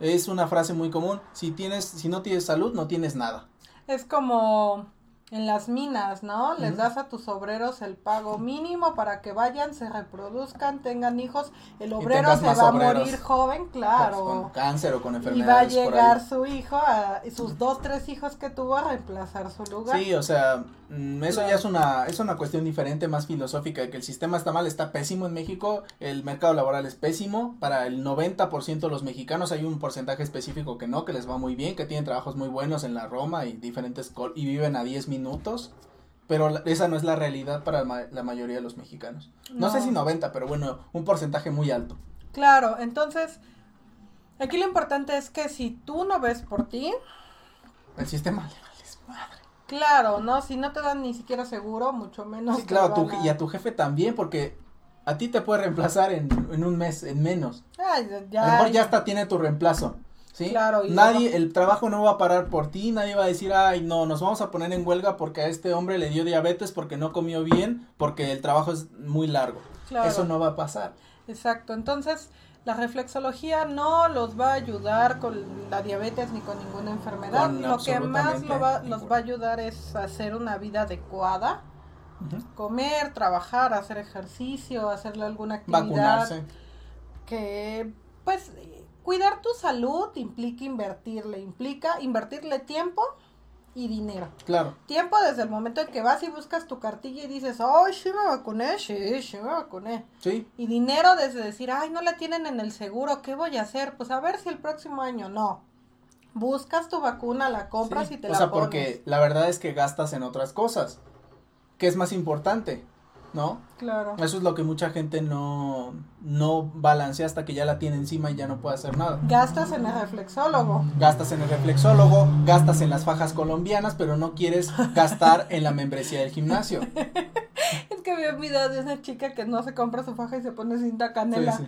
[SPEAKER 1] es una frase muy común, si tienes si no tienes salud, no tienes nada.
[SPEAKER 2] Es como en las minas, ¿no? Les das a tus obreros el pago mínimo para que vayan, se reproduzcan, tengan hijos. El obrero se va a morir joven, claro.
[SPEAKER 1] Con cáncer o con enfermedades.
[SPEAKER 2] Y va a llegar su hijo, a, sus dos, tres hijos que tuvo a reemplazar su lugar.
[SPEAKER 1] Sí, o sea, mm, eso ya es una, es una cuestión diferente, más filosófica, de que el sistema está mal, está pésimo en México, el mercado laboral es pésimo, para el 90% de los mexicanos hay un porcentaje específico que no, que les va muy bien, que tienen trabajos muy buenos en la Roma y diferentes, y viven a 10 minutos minutos, pero esa no es la realidad para la mayoría de los mexicanos. No. sé si 90, pero bueno, un porcentaje muy alto.
[SPEAKER 2] Claro, entonces, aquí lo importante es que si tú no ves por ti...
[SPEAKER 1] El sistema es madre.
[SPEAKER 2] Claro, ¿no? Si no te dan ni siquiera seguro, mucho menos.
[SPEAKER 1] Sí, claro, y a tu jefe también, porque a ti te puede reemplazar en, un mes, en menos. Ay, ya, a lo mejor ya hasta tiene tu reemplazo. ¿Sí? Claro, nadie, el trabajo no va a parar por ti, nadie va a decir, ay, no, nos vamos a poner en huelga porque a este hombre le dio diabetes, porque no comió bien, porque el trabajo es muy largo. Eso no va a pasar.
[SPEAKER 2] Exacto, entonces la reflexología no los va a ayudar con la diabetes ni con ninguna enfermedad. lo que más lo va, los va a ayudar es hacer una vida adecuada, comer, trabajar, hacer ejercicio, hacerle alguna actividad. Vacunarse. Que, pues, cuidar tu salud implica invertirle, implica invertirle tiempo y dinero. Claro. Tiempo desde el momento en que vas y buscas tu cartilla y dices, ay, sí me vacuné, sí, sí me vacuné. Sí. Y dinero desde decir, ay, no la tienen en el seguro, ¿qué voy a hacer? Pues a ver si el próximo año no. Buscas tu vacuna, la compras y te la pones. O sea,
[SPEAKER 1] porque la verdad es que gastas en otras cosas. ¿Qué es más importante? ¿No? Claro. Eso es lo que mucha gente no, no balancea hasta que ya la tiene encima y ya no puede hacer nada.
[SPEAKER 2] Gastas en el reflexólogo.
[SPEAKER 1] Gastas en el reflexólogo, gastas en las fajas colombianas, pero no quieres gastar en la membresía del gimnasio.
[SPEAKER 2] es que vi un video de una chica que no se compra su faja y se pone cinta canela.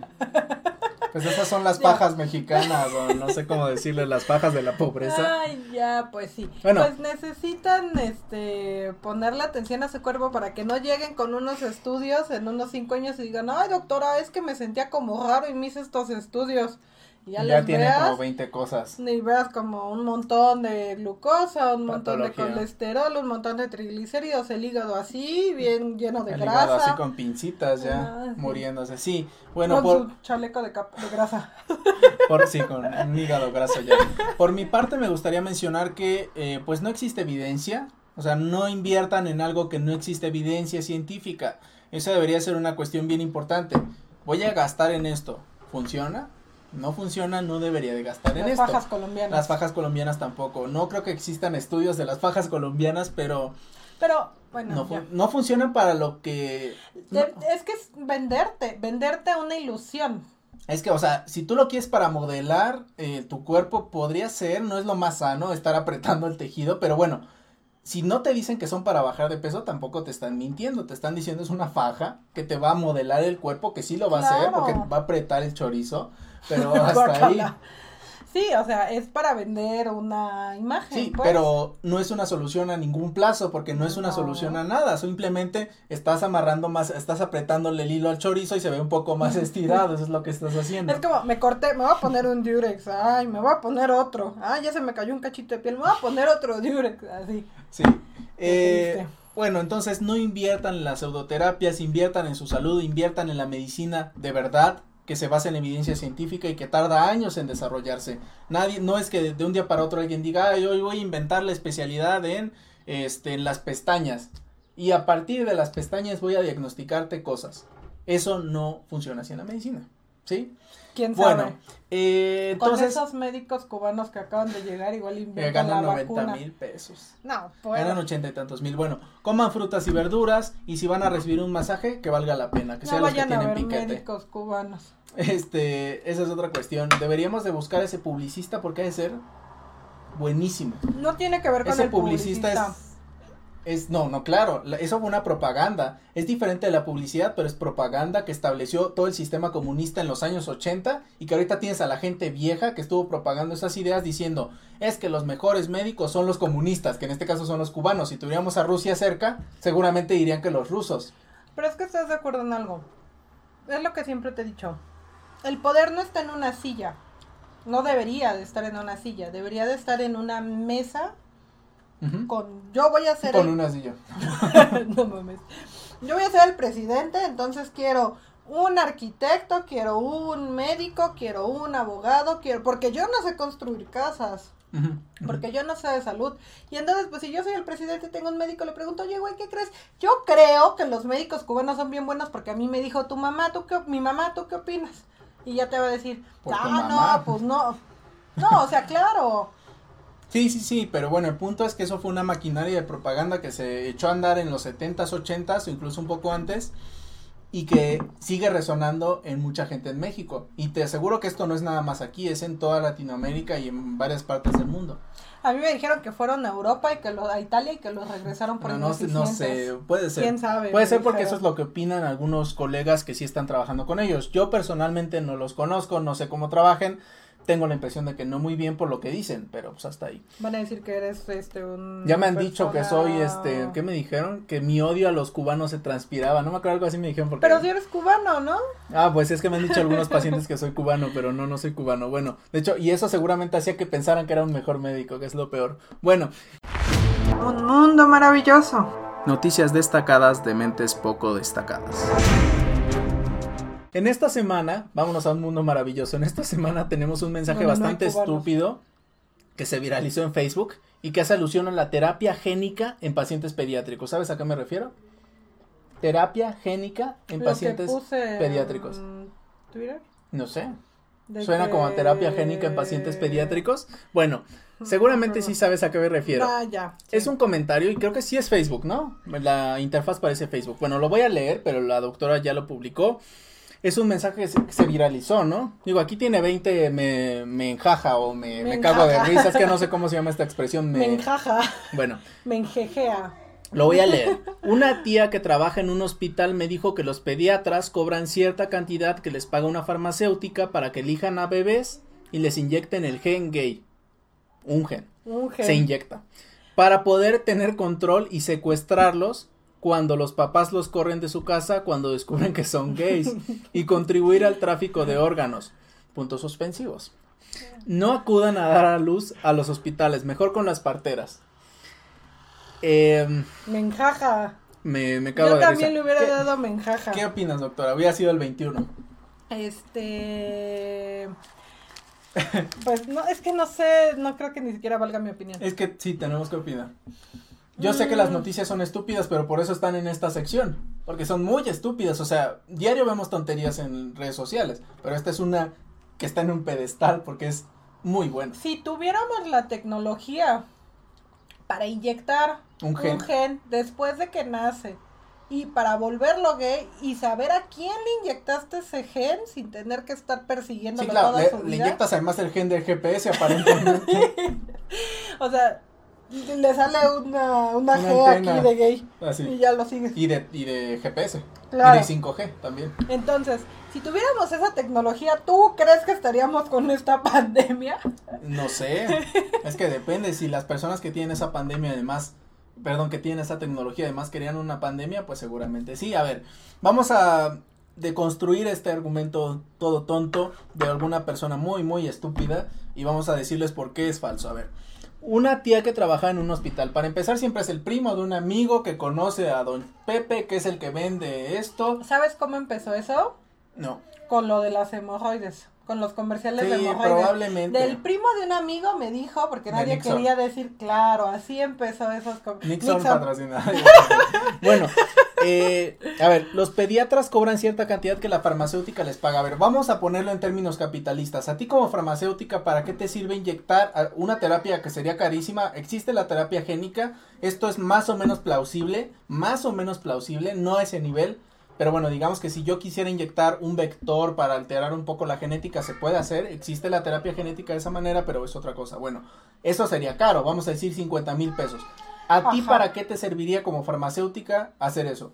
[SPEAKER 1] Pues esas son las pajas mexicanas, o no sé cómo decirle, las pajas de la pobreza.
[SPEAKER 2] Ay, ya, pues sí. Bueno. Pues necesitan, este, ponerle atención a su cuerpo para que no lleguen con unos estudios en unos cinco años y digan, ay, doctora, es que me sentía como raro y me hice estos estudios
[SPEAKER 1] ya, tiene como 20 cosas.
[SPEAKER 2] Y veas como un montón de glucosa, un montón de colesterol, un montón de triglicéridos, el hígado así, bien lleno de grasa. Hígado
[SPEAKER 1] así con pincitas ya, ah, muriéndose. Sí, bueno,
[SPEAKER 2] con por... su chaleco de, de grasa.
[SPEAKER 1] Por sí, con un hígado graso ya. Por mi parte me gustaría mencionar que eh, pues no existe evidencia, o sea, no inviertan en algo que no existe evidencia científica. Esa debería ser una cuestión bien importante. Voy a gastar en esto. ¿Funciona? No funciona, no debería de gastar en esto. Las fajas colombianas. Las fajas colombianas tampoco. No creo que existan estudios de las fajas colombianas, pero...
[SPEAKER 2] Pero, bueno.
[SPEAKER 1] No, funcionan para lo que...
[SPEAKER 2] Es que es venderte, venderte una ilusión.
[SPEAKER 1] Es que, o sea, si tú lo quieres para modelar eh, tu cuerpo, podría ser, no es lo más sano estar apretando el tejido, pero bueno, si no te dicen que son para bajar de peso, tampoco te están mintiendo, te están diciendo es una faja que te va a modelar el cuerpo, que sí lo va a hacer, porque va a apretar el chorizo, pero hasta ahí.
[SPEAKER 2] Sí, o sea, es para vender una imagen.
[SPEAKER 1] Sí, pues. pero no es una solución a ningún plazo, porque no es una solución a nada. Simplemente estás amarrando más, estás apretándole el hilo al chorizo y se ve un poco más estirado. eso es lo que estás haciendo.
[SPEAKER 2] Es como, me corté, me voy a poner un Durex. Ay, me voy a poner otro. Ay, ya se me cayó un cachito de piel. Me voy a poner otro Durex. Así.
[SPEAKER 1] Sí. Eh, bueno, entonces no inviertan en las pseudoterapias, inviertan en su salud, inviertan en la medicina de verdad que se basa en evidencia científica y que tarda años en desarrollarse. Nadie, no es que de un día para otro alguien diga, Ay, hoy voy a inventar la especialidad en, este, en las pestañas y a partir de las pestañas voy a diagnosticarte cosas. Eso no funciona así en la medicina, ¿sí? ¿Quién sabe? Bueno,
[SPEAKER 2] eh, entonces, Con esos médicos cubanos que acaban de llegar, igual inventan ganan la 90
[SPEAKER 1] mil pesos. No, pues. Ganan ochenta y tantos mil. Bueno, coman frutas y verduras y si van a recibir un masaje, que valga la pena, que no sean los que tienen a ver médicos cubanos. Este, esa es otra cuestión. Deberíamos de buscar ese publicista porque ha de ser buenísimo.
[SPEAKER 2] No tiene que ver con ese el publicista. publicista
[SPEAKER 1] es, no, no, claro, eso fue una propaganda. Es diferente de la publicidad, pero es propaganda que estableció todo el sistema comunista en los años 80 y que ahorita tienes a la gente vieja que estuvo propagando esas ideas diciendo, es que los mejores médicos son los comunistas, que en este caso son los cubanos. Si tuviéramos a Rusia cerca, seguramente dirían que los rusos.
[SPEAKER 2] Pero es que estás de acuerdo en algo. Es lo que siempre te he dicho. El poder no está en una silla. No debería de estar en una silla. Debería de estar en una mesa con yo voy a ser
[SPEAKER 1] con una silla
[SPEAKER 2] no mames. Yo voy a ser el presidente entonces quiero un arquitecto quiero un médico quiero un abogado quiero porque yo no sé construir casas porque yo no sé de salud. Y entonces pues si yo soy el presidente y tengo un médico le pregunto oye güey qué crees yo creo que los médicos cubanos son bien buenos porque a mí me dijo tu mamá tú qué mi mamá tú qué opinas y ya te va a decir ah no pues no no o sea claro
[SPEAKER 1] Sí, sí, sí, pero bueno, el punto es que eso fue una maquinaria de propaganda que se echó a andar en los 70s, 80s o incluso un poco antes y que sigue resonando en mucha gente en México. Y te aseguro que esto no es nada más aquí, es en toda Latinoamérica y en varias partes del mundo.
[SPEAKER 2] A mí me dijeron que fueron a Europa y que lo, a Italia y que los regresaron por
[SPEAKER 1] no, no, no sé, puede ser. ¿Quién sabe? Puede ser porque eso es lo que opinan algunos colegas que sí están trabajando con ellos. Yo personalmente no los conozco, no sé cómo trabajen, tengo la impresión de que no muy bien por lo que dicen, pero pues hasta ahí.
[SPEAKER 2] Van a decir que eres este un
[SPEAKER 1] Ya me han dicho que soy este, ¿qué me dijeron? Que mi odio a los cubanos se transpiraba, no me acuerdo algo así me dijeron porque
[SPEAKER 2] Pero si eres cubano, ¿no?
[SPEAKER 1] Ah, pues es que me han dicho algunos pacientes que soy cubano, pero no no soy cubano. Bueno, de hecho, y eso seguramente hacía que pensaran que era un mejor médico, que es lo peor. Bueno,
[SPEAKER 2] un mundo maravilloso.
[SPEAKER 1] Noticias destacadas de mentes poco destacadas. En esta semana, vámonos a un mundo maravilloso. En esta semana tenemos un mensaje bastante estúpido que se viralizó en Facebook y que hace alusión a la terapia génica en pacientes pediátricos. ¿Sabes a qué me refiero? Terapia génica en pacientes pediátricos.
[SPEAKER 2] ¿Twitter?
[SPEAKER 1] No sé. Suena como a terapia génica en pacientes pediátricos. Bueno, seguramente sí sabes a qué me refiero.
[SPEAKER 2] Ah, ya.
[SPEAKER 1] Es un comentario y creo que sí es Facebook, ¿no? La interfaz parece Facebook. Bueno, lo voy a leer, pero la doctora ya lo publicó es un mensaje que se, viralizó, ¿no? Digo, aquí tiene 20, me, me enjaja o me, me, cago de risa, es que no sé cómo se llama esta expresión.
[SPEAKER 2] Me, enjaja.
[SPEAKER 1] Bueno.
[SPEAKER 2] Me enjejea.
[SPEAKER 1] Lo voy a leer. Una tía que trabaja en un hospital me dijo que los pediatras cobran cierta cantidad que les paga una farmacéutica para que elijan a bebés y les inyecten el gen gay. Un gen.
[SPEAKER 2] Un gen.
[SPEAKER 1] Se inyecta. Para poder tener control y secuestrarlos cuando los papás los corren de su casa cuando descubren que son gays y contribuir al tráfico de órganos. Puntos suspensivos. No acudan a dar a luz a los hospitales, mejor con las parteras.
[SPEAKER 2] Em, me enjaja.
[SPEAKER 1] Me, me cago
[SPEAKER 2] Yo también le hubiera dado me enjaja.
[SPEAKER 1] ¿Qué opinas, doctora? Había sido el 21.
[SPEAKER 2] Este. Pues no, es que no sé, no creo que ni siquiera valga mi opinión.
[SPEAKER 1] Es que sí, tenemos que opinar. Yo sé que las mm. noticias son estúpidas, pero por eso están en esta sección. Porque son muy estúpidas. O sea, diario vemos tonterías en redes sociales. Pero esta es una que está en un pedestal porque es muy buena.
[SPEAKER 2] Si tuviéramos la tecnología para inyectar un gen, después de que nace y para volverlo gay y saber a quién le inyectaste ese gen sin tener que estar persiguiendo
[SPEAKER 1] sí, claro, le, inyectas además el gen del GPS aparentemente.
[SPEAKER 2] o sea, le sale una, una, G aquí de gay. Así. Ah, y ya lo sigue.
[SPEAKER 1] Y de, y de GPS. Claro. Y de 5G también.
[SPEAKER 2] Entonces, si tuviéramos esa tecnología, ¿tú crees que estaríamos con esta pandemia?
[SPEAKER 1] No sé. es que depende. Si las personas que tienen esa pandemia, además, perdón, que tienen esa tecnología, además querían una pandemia, pues seguramente sí. A ver, vamos a deconstruir este argumento todo tonto de alguna persona muy, muy estúpida y vamos a decirles por qué es falso. A ver una tía que trabaja en un hospital. Para empezar, siempre es el primo de un amigo que conoce a don Pepe, que es el que vende esto.
[SPEAKER 2] ¿Sabes cómo empezó eso?
[SPEAKER 1] No.
[SPEAKER 2] Con lo de las hemorroides con los comerciales de hemorroides.
[SPEAKER 1] probablemente.
[SPEAKER 2] Del primo de un amigo me dijo, porque nadie quería decir, claro, así empezó esos
[SPEAKER 1] Nixon, Nixon. bueno, eh, a ver, los pediatras cobran cierta cantidad que la farmacéutica les paga. A ver, vamos a ponerlo en términos capitalistas. A ti como farmacéutica, ¿para qué te sirve inyectar una terapia que sería carísima? Existe la terapia génica, esto es más o menos plausible, más o menos plausible, no a ese nivel pero bueno, digamos que si yo quisiera inyectar un vector para alterar un poco la genética, se puede hacer. Existe la terapia genética de esa manera, pero es otra cosa. Bueno, eso sería caro, vamos a decir 50 mil pesos. ¿A ti para qué te serviría como farmacéutica hacer eso?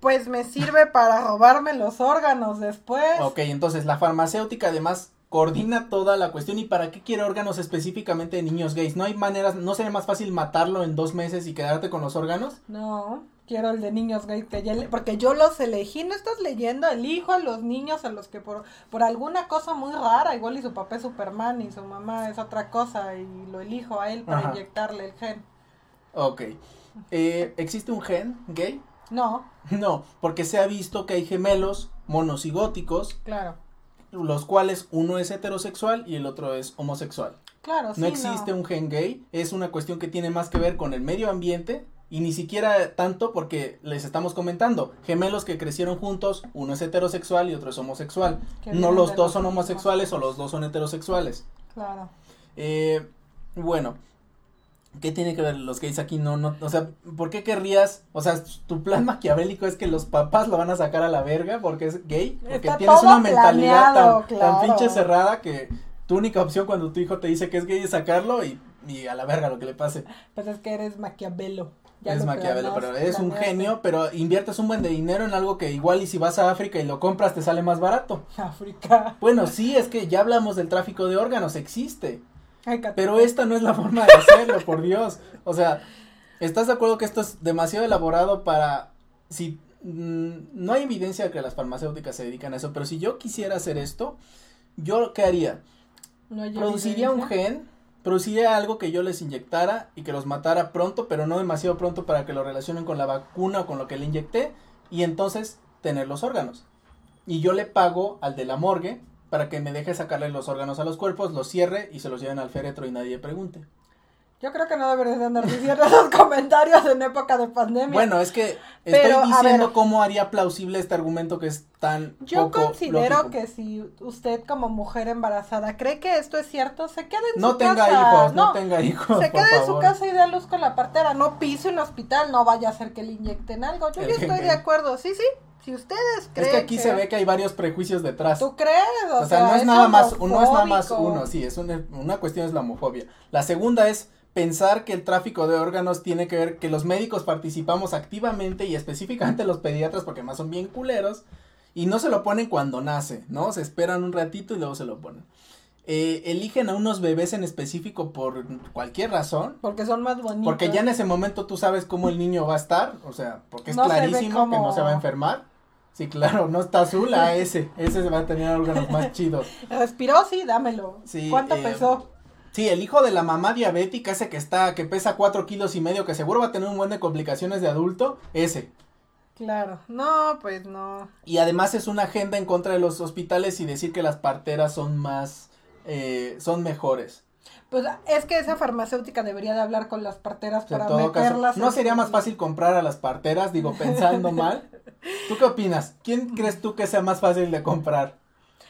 [SPEAKER 2] Pues me sirve para robarme los órganos después.
[SPEAKER 1] Ok, entonces la farmacéutica además coordina toda la cuestión y para qué quiere órganos específicamente de niños gays. ¿No hay maneras, no sería más fácil matarlo en dos meses y quedarte con los órganos?
[SPEAKER 2] No quiero el de niños gay, que ya porque yo los elegí, no estás leyendo, elijo a los niños a los que por, por alguna cosa muy rara, igual y su papá es Superman y su mamá es otra cosa y lo elijo a él para inyectarle el gen.
[SPEAKER 1] Ok. Eh, ¿Existe un gen gay?
[SPEAKER 2] No.
[SPEAKER 1] No, porque se ha visto que hay gemelos monocigóticos.
[SPEAKER 2] Claro.
[SPEAKER 1] Los cuales uno es heterosexual y el otro es homosexual.
[SPEAKER 2] Claro,
[SPEAKER 1] no existe un gen gay, es una cuestión que tiene más que ver con el medio ambiente y ni siquiera tanto porque les estamos comentando, gemelos que crecieron juntos, uno es heterosexual y otro es homosexual. No los dos son homosexuales o los dos son heterosexuales.
[SPEAKER 2] Claro.
[SPEAKER 1] Eh, bueno, ¿Qué tiene que ver los gays aquí? No, no, o sea, ¿por qué querrías? O sea, tu plan maquiavélico es que los papás lo van a sacar a la verga porque es gay, porque tienes una mentalidad tan, tan, pinche cerrada que tu única opción cuando tu hijo te dice que es gay es sacarlo y, y a la verga lo que le pase.
[SPEAKER 2] Pues es que eres maquiavelo.
[SPEAKER 1] Es maquiavelo, pero eres un genio, pero inviertes un buen de dinero en algo que igual y si vas a África y lo compras te sale más barato.
[SPEAKER 2] África.
[SPEAKER 1] Bueno, sí, es que ya hablamos del tráfico de órganos, existe. Pero esta no es la forma de hacerlo, por Dios. O sea, ¿estás de acuerdo que esto es demasiado elaborado para si mm, no hay evidencia de que las farmacéuticas se dedican a eso, pero si yo quisiera hacer esto, yo qué haría? produciría un gen, produciría algo que yo les inyectara y que los matara pronto, pero no demasiado pronto para que lo relacionen con la vacuna o con lo que le inyecté y entonces tener los órganos. Y yo le pago al de la morgue para que me deje sacarle los órganos a los cuerpos, los cierre y se los lleven al féretro y nadie pregunte.
[SPEAKER 2] Yo creo que no deberías de andar diciendo esos comentarios en época de pandemia.
[SPEAKER 1] Bueno, es que estoy diciendo cómo haría plausible este argumento que es tan
[SPEAKER 2] Yo considero que si usted como mujer embarazada cree que esto es cierto, se quede en
[SPEAKER 1] su casa. No tenga hijos, no, tenga hijos.
[SPEAKER 2] Se quede en su casa y dé luz con la partera, no pise un hospital, no vaya a hacer que le inyecten algo. Yo ya estoy de acuerdo, sí, sí. Si ustedes creen.
[SPEAKER 1] Es que aquí se ve que hay varios prejuicios detrás.
[SPEAKER 2] ¿Tú crees?
[SPEAKER 1] O, sea, no es, nada más, no es nada más uno, sí, es una, una cuestión es la homofobia. La segunda es pensar que el tráfico de órganos tiene que ver que los médicos participamos activamente y específicamente los pediatras porque más son bien culeros y no se lo ponen cuando nace, ¿no? Se esperan un ratito y luego se lo ponen. Eh, eligen a unos bebés en específico por cualquier razón.
[SPEAKER 2] Porque son más bonitos.
[SPEAKER 1] Porque ya en ese momento tú sabes cómo el niño va a estar, o sea, porque es clarísimo que no se va a enfermar. Sí, claro, no está azul a ese, ese se va a tener órganos más chidos.
[SPEAKER 2] Respiró, sí, dámelo. Sí, ¿Cuánto eh, pesó?
[SPEAKER 1] Sí, el hijo de la mamá diabética, ese que está, que pesa cuatro kilos y medio, que seguro va a tener un buen de complicaciones de adulto, ese.
[SPEAKER 2] Claro, no, pues no.
[SPEAKER 1] Y además es una agenda en contra de los hospitales y decir que las parteras son más, eh, son mejores.
[SPEAKER 2] Pues es que esa farmacéutica debería de hablar con las parteras para meterlas.
[SPEAKER 1] ¿No sería más fácil comprar a las parteras? Digo, pensando mal. ¿Tú qué opinas? ¿Quién crees tú que sea más fácil de comprar?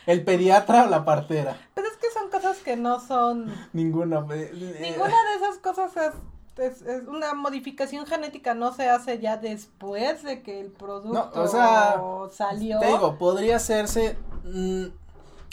[SPEAKER 1] ¿El pediatra o la partera?
[SPEAKER 2] Pues es que son cosas que no son...
[SPEAKER 1] Ninguna.
[SPEAKER 2] Eh, Ninguna de esas cosas es, es, una modificación genética, no se hace ya después de que el producto o sea, salió.
[SPEAKER 1] Te digo, podría hacerse... Mm,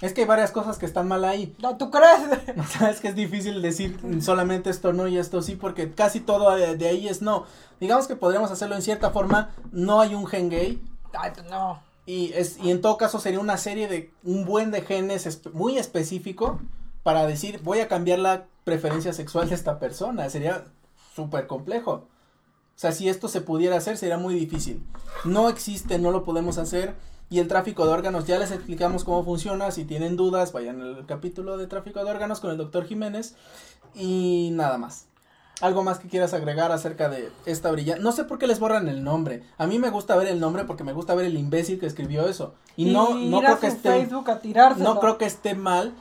[SPEAKER 1] es que hay varias cosas que están mal ahí.
[SPEAKER 2] No, ¿tú crees?
[SPEAKER 1] O sea, es que es difícil decir solamente esto no y esto sí, porque casi todo de, ahí es no. Digamos que podríamos hacerlo en cierta forma, no hay un gen gay.
[SPEAKER 2] Ay, pues no.
[SPEAKER 1] Y, es, y en todo caso sería una serie de un buen de genes muy específico para decir voy a cambiar la preferencia sexual de esta persona. Sería súper complejo. O sea, si esto se pudiera hacer sería muy difícil. No existe, no lo podemos hacer. Y el tráfico de órganos, ya les explicamos cómo funciona. Si tienen dudas, vayan al capítulo de tráfico de órganos con el doctor Jiménez. Y nada más. ¿Algo más que quieras agregar acerca de esta brillante? No sé por qué les borran el nombre. A mí me gusta ver el nombre porque me gusta ver el imbécil que escribió eso. Y, no, no creo que esté. no creo que esté mal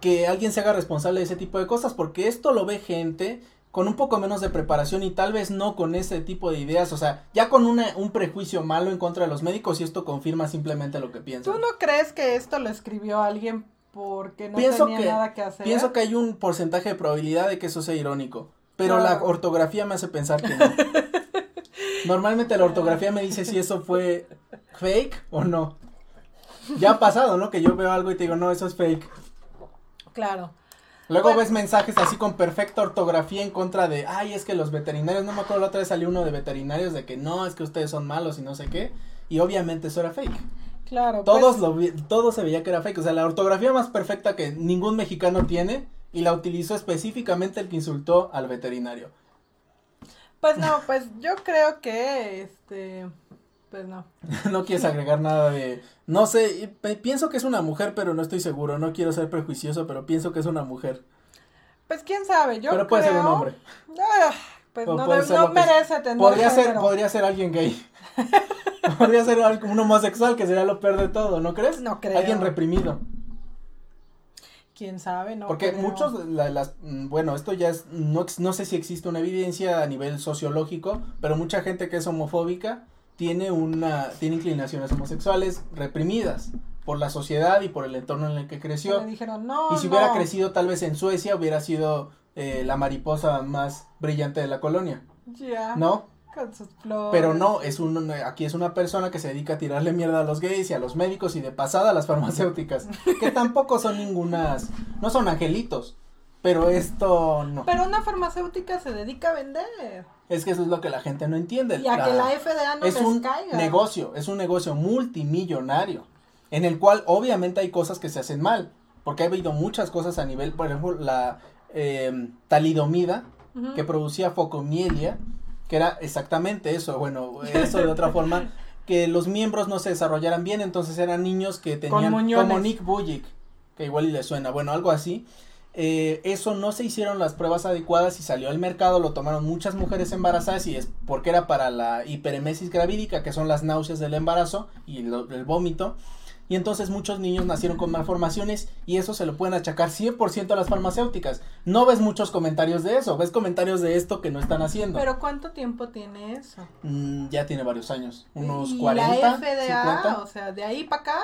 [SPEAKER 1] que alguien se haga responsable de ese tipo de cosas. Porque esto lo ve gente con un poco menos de preparación y tal vez no con ese tipo de ideas, o sea, ya con una, un prejuicio malo en contra de los médicos y esto confirma simplemente lo que piensan.
[SPEAKER 2] ¿Tú no crees que esto lo escribió alguien porque no tenía nada que hacer.
[SPEAKER 1] Pienso que hay un porcentaje de probabilidad de que eso sea irónico, pero la ortografía me hace pensar que no. Normalmente la ortografía me dice si eso fue fake o no. Ya ha pasado, ¿no? Que yo veo algo y te digo, no, eso es fake.
[SPEAKER 2] Claro.
[SPEAKER 1] Luego ves mensajes así con perfecta ortografía en contra de, ay, es que los veterinarios, no me acuerdo, la otra vez salió uno de veterinarios de que no, es que ustedes son malos y no sé qué. Y obviamente eso era fake.
[SPEAKER 2] Claro.
[SPEAKER 1] Todos pues lo todo se veía que era fake. O sea, la ortografía más perfecta que ningún mexicano tiene y la utilizó específicamente el que insultó al veterinario.
[SPEAKER 2] Pues no, pues yo creo que este pues no.
[SPEAKER 1] no quieres agregar nada de no sé, pienso que es una mujer, pero no estoy seguro, no quiero ser prejuicioso, pero pienso que es una mujer.
[SPEAKER 2] Pues quién sabe, yo
[SPEAKER 1] Pero puede ser un hombre.
[SPEAKER 2] Ah, pues no, merece tener
[SPEAKER 1] podría ser podría ser alguien gay. Podría ser un homosexual, que sería lo peor de todo, ¿no crees?
[SPEAKER 2] No creo.
[SPEAKER 1] Alguien reprimido.
[SPEAKER 2] Quién sabe, ¿no?
[SPEAKER 1] Porque muchos, las, mm, bueno, esto ya es, no, no sé si existe una evidencia a nivel sociológico, pero mucha gente que es homofóbica tiene una, tiene inclinaciones homosexuales reprimidas por la sociedad y por el entorno en el que creció.
[SPEAKER 2] dijeron, no,
[SPEAKER 1] y si hubiera crecido tal vez en Suecia hubiera sido eh, la mariposa más brillante de la colonia. Ya. ¿No? Pero no, es un, aquí es una persona que se dedica a tirarle mierda a los gays y a los médicos y de pasada a las farmacéuticas, que tampoco son ningunas, no son angelitos, pero esto no.
[SPEAKER 2] Pero una farmacéutica se dedica a vender.
[SPEAKER 1] Es que eso es lo que la gente no entiende.
[SPEAKER 2] Y a que la FDA no
[SPEAKER 1] es un negocio, es un negocio multimillonario, en el cual obviamente hay cosas que se hacen mal, porque ha habido muchas cosas a nivel, por ejemplo, la eh, talidomida, que producía focomielia, que era exactamente eso, bueno, eso de otra forma, que los miembros no se desarrollaran bien, entonces eran niños que tenían como Nick Bujic, que igual y le suena, bueno, algo así. Eh, eso no se hicieron las pruebas adecuadas y salió al mercado, lo tomaron muchas mujeres embarazadas y es porque era para la hiperemesis gravídica, que son las náuseas del embarazo y el vómito y entonces muchos niños nacieron con malformaciones y eso se lo pueden achacar 100% a las farmacéuticas. No ves muchos comentarios de eso, ves comentarios de esto que no están haciendo.
[SPEAKER 2] Pero ¿cuánto tiempo tiene eso?
[SPEAKER 1] Mm, ya tiene varios años, unos ¿Y
[SPEAKER 2] 40, la FDA, o sea, de ahí para acá.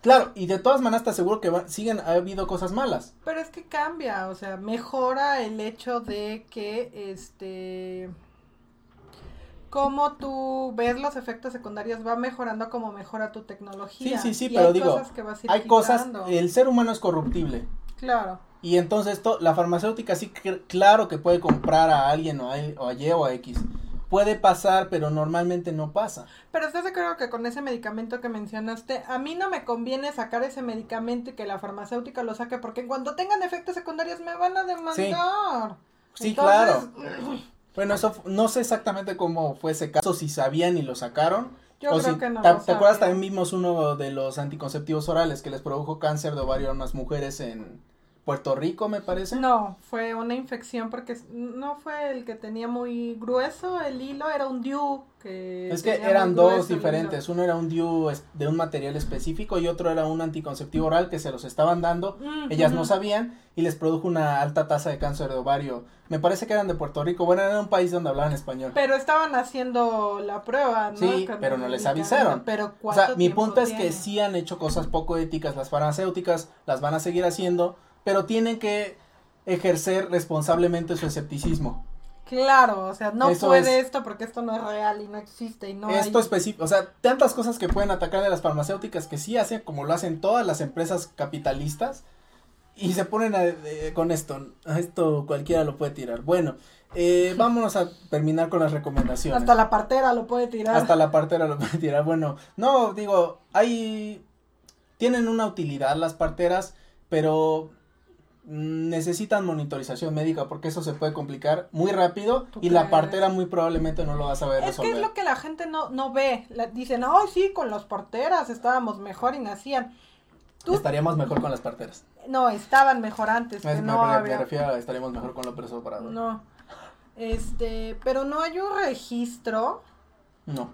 [SPEAKER 1] Claro, y de todas maneras te aseguro que siguen ha habido cosas malas.
[SPEAKER 2] Pero es que cambia, o sea, mejora el hecho de que este cómo tú ves los efectos secundarios va mejorando como mejora tu tecnología.
[SPEAKER 1] Sí, sí, sí, pero digo, hay cosas, el ser humano es corruptible.
[SPEAKER 2] Claro.
[SPEAKER 1] Y entonces esto, la farmacéutica sí, claro que puede comprar a alguien o a, o a Y o a X. Puede pasar, pero normalmente no pasa.
[SPEAKER 2] Pero estás de acuerdo que con ese medicamento que mencionaste, a mí no me conviene sacar ese medicamento y que la farmacéutica lo saque, porque cuando tengan efectos secundarios me van a demandar.
[SPEAKER 1] Sí, claro. Bueno, eso no sé exactamente cómo fue ese caso, si sabían y lo sacaron.
[SPEAKER 2] Yo creo que no.
[SPEAKER 1] ¿Te, acuerdas? También vimos uno de los anticonceptivos orales que les produjo cáncer de ovario a unas mujeres en Puerto Rico, me parece.
[SPEAKER 2] No, fue una infección porque no fue el que tenía muy grueso el hilo, era un DIU que...
[SPEAKER 1] Es que eran dos diferentes, uno era un DIU de un material específico y otro era un anticonceptivo oral que se los estaban dando, ellas no sabían y les produjo una alta tasa de cáncer de ovario me parece que eran de Puerto Rico. Bueno, era un país donde hablaban español.
[SPEAKER 2] Pero estaban haciendo la prueba, ¿no?
[SPEAKER 1] Sí, pero no les avisaron.
[SPEAKER 2] Pero
[SPEAKER 1] o sea, mi punto es que sí han hecho cosas poco éticas las farmacéuticas, las van a seguir haciendo, pero tienen que ejercer responsablemente su escepticismo.
[SPEAKER 2] Claro, o sea, no puede esto porque esto no es real y no existe y no
[SPEAKER 1] Esto específico, o sea, tantas cosas que pueden atacar de las farmacéuticas que sí hacen como lo hacen todas las empresas capitalistas y se ponen con esto. Esto cualquiera lo puede tirar. Bueno, eh, vámonos a terminar con las recomendaciones.
[SPEAKER 2] Hasta la partera lo puede tirar.
[SPEAKER 1] Hasta la partera lo puede tirar. Bueno, no, digo, hay. Tienen una utilidad las parteras, pero necesitan monitorización médica porque eso se puede complicar muy rápido y la partera muy probablemente no lo va a saber
[SPEAKER 2] es
[SPEAKER 1] resolver.
[SPEAKER 2] Es que es lo que la gente no, no ve. dicen, ay, sí, con las parteras estábamos mejor y nacían.
[SPEAKER 1] Estaríamos mejor con las parteras.
[SPEAKER 2] No, estaban mejor antes.
[SPEAKER 1] que no me, había... refiero a estaríamos mejor con López Obrador.
[SPEAKER 2] No. Este, pero no hay un registro.
[SPEAKER 1] No.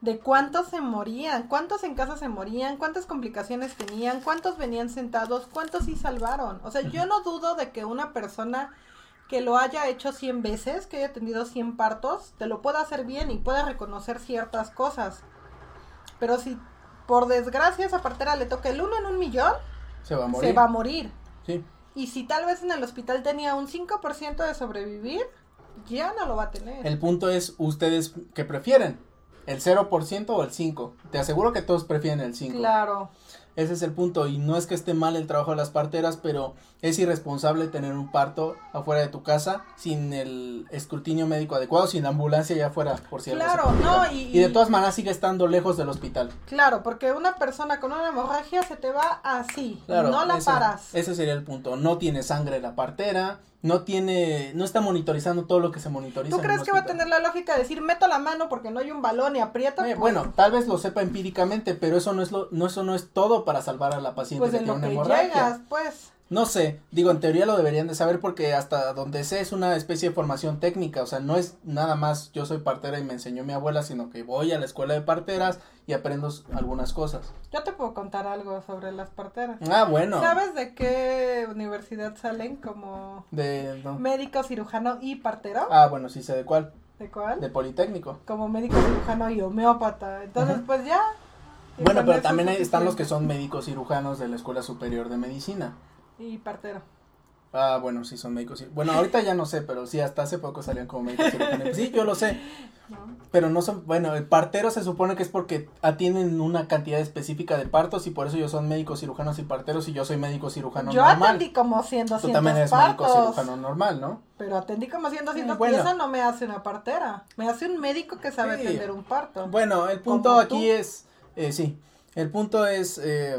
[SPEAKER 2] De cuántos se morían, cuántos en casa se morían, cuántas complicaciones tenían, cuántos venían sentados, cuántos sí salvaron. O sea, yo no dudo de que una persona que lo haya hecho 100 veces, que haya tenido 100 partos, te lo pueda hacer bien y pueda reconocer ciertas cosas. Pero si por desgracia esa partera le toca el uno en un millón,
[SPEAKER 1] se va a morir.
[SPEAKER 2] Se va a morir.
[SPEAKER 1] Sí.
[SPEAKER 2] Y si tal vez en el hospital tenía un 5% de sobrevivir, ya no lo va a tener.
[SPEAKER 1] El punto es, ¿ustedes qué prefieren? ¿El 0% o el 5%? Te aseguro que todos prefieren el 5%.
[SPEAKER 2] Claro.
[SPEAKER 1] Ese es el punto. Y no es que esté mal el trabajo de las parteras, pero es irresponsable tener un parto afuera de tu casa sin el escrutinio médico adecuado, sin la ambulancia ya afuera, por si
[SPEAKER 2] Claro, no,
[SPEAKER 1] y, y, de todas maneras sigue estando lejos del hospital.
[SPEAKER 2] Claro, porque una persona con una hemorragia se te va así, no la paras.
[SPEAKER 1] Ese sería el punto. No tiene sangre la partera, no tiene, no está monitorizando todo lo que se monitoriza.
[SPEAKER 2] ¿Tú crees que va a tener la lógica de decir meto la mano porque no hay un balón y aprieta?
[SPEAKER 1] Eh, pues bueno, tal vez lo sepa empíricamente, pero eso no es lo, no eso no es todo para salvar a la paciente
[SPEAKER 2] pues
[SPEAKER 1] que
[SPEAKER 2] tiene una hemorragia. Llegas, pues.
[SPEAKER 1] No sé, digo, en teoría lo deberían de saber porque hasta donde sé es una especie de formación técnica, o sea, no es nada más yo soy partera y me enseñó mi abuela, sino que voy a la escuela de parteras y aprendo algunas cosas.
[SPEAKER 2] Yo te puedo contar algo sobre las parteras.
[SPEAKER 1] Ah, bueno.
[SPEAKER 2] ¿Sabes de qué universidad salen como
[SPEAKER 1] de
[SPEAKER 2] médico, cirujano y partero?
[SPEAKER 1] Ah, bueno, sí sé de cuál.
[SPEAKER 2] ¿De cuál?
[SPEAKER 1] De Politécnico.
[SPEAKER 2] Como médico, cirujano y homeópata. Entonces, pues ya.
[SPEAKER 1] Bueno, pero también están los que son médicos cirujanos de la Escuela Superior de Medicina.
[SPEAKER 2] Y partero.
[SPEAKER 1] Ah, bueno, sí son médicos. Bueno, ahorita ya no sé, pero sí, hasta hace poco salían como médicos cirujanos. Sí, yo lo sé. Pero no son, bueno, el partero se supone que es porque atienden una cantidad específica de partos y por eso ellos son médicos cirujanos y parteros y yo soy médico cirujano normal. Yo
[SPEAKER 2] atendí como 100, 200
[SPEAKER 1] Tú también eres médico cirujano normal, ¿no?
[SPEAKER 2] Pero atendí como 100, 200 bueno. y eso no me hace una partera. Me hace un médico que sabe atender un parto.
[SPEAKER 1] Bueno, el punto aquí es, eh, sí, el punto es, eh,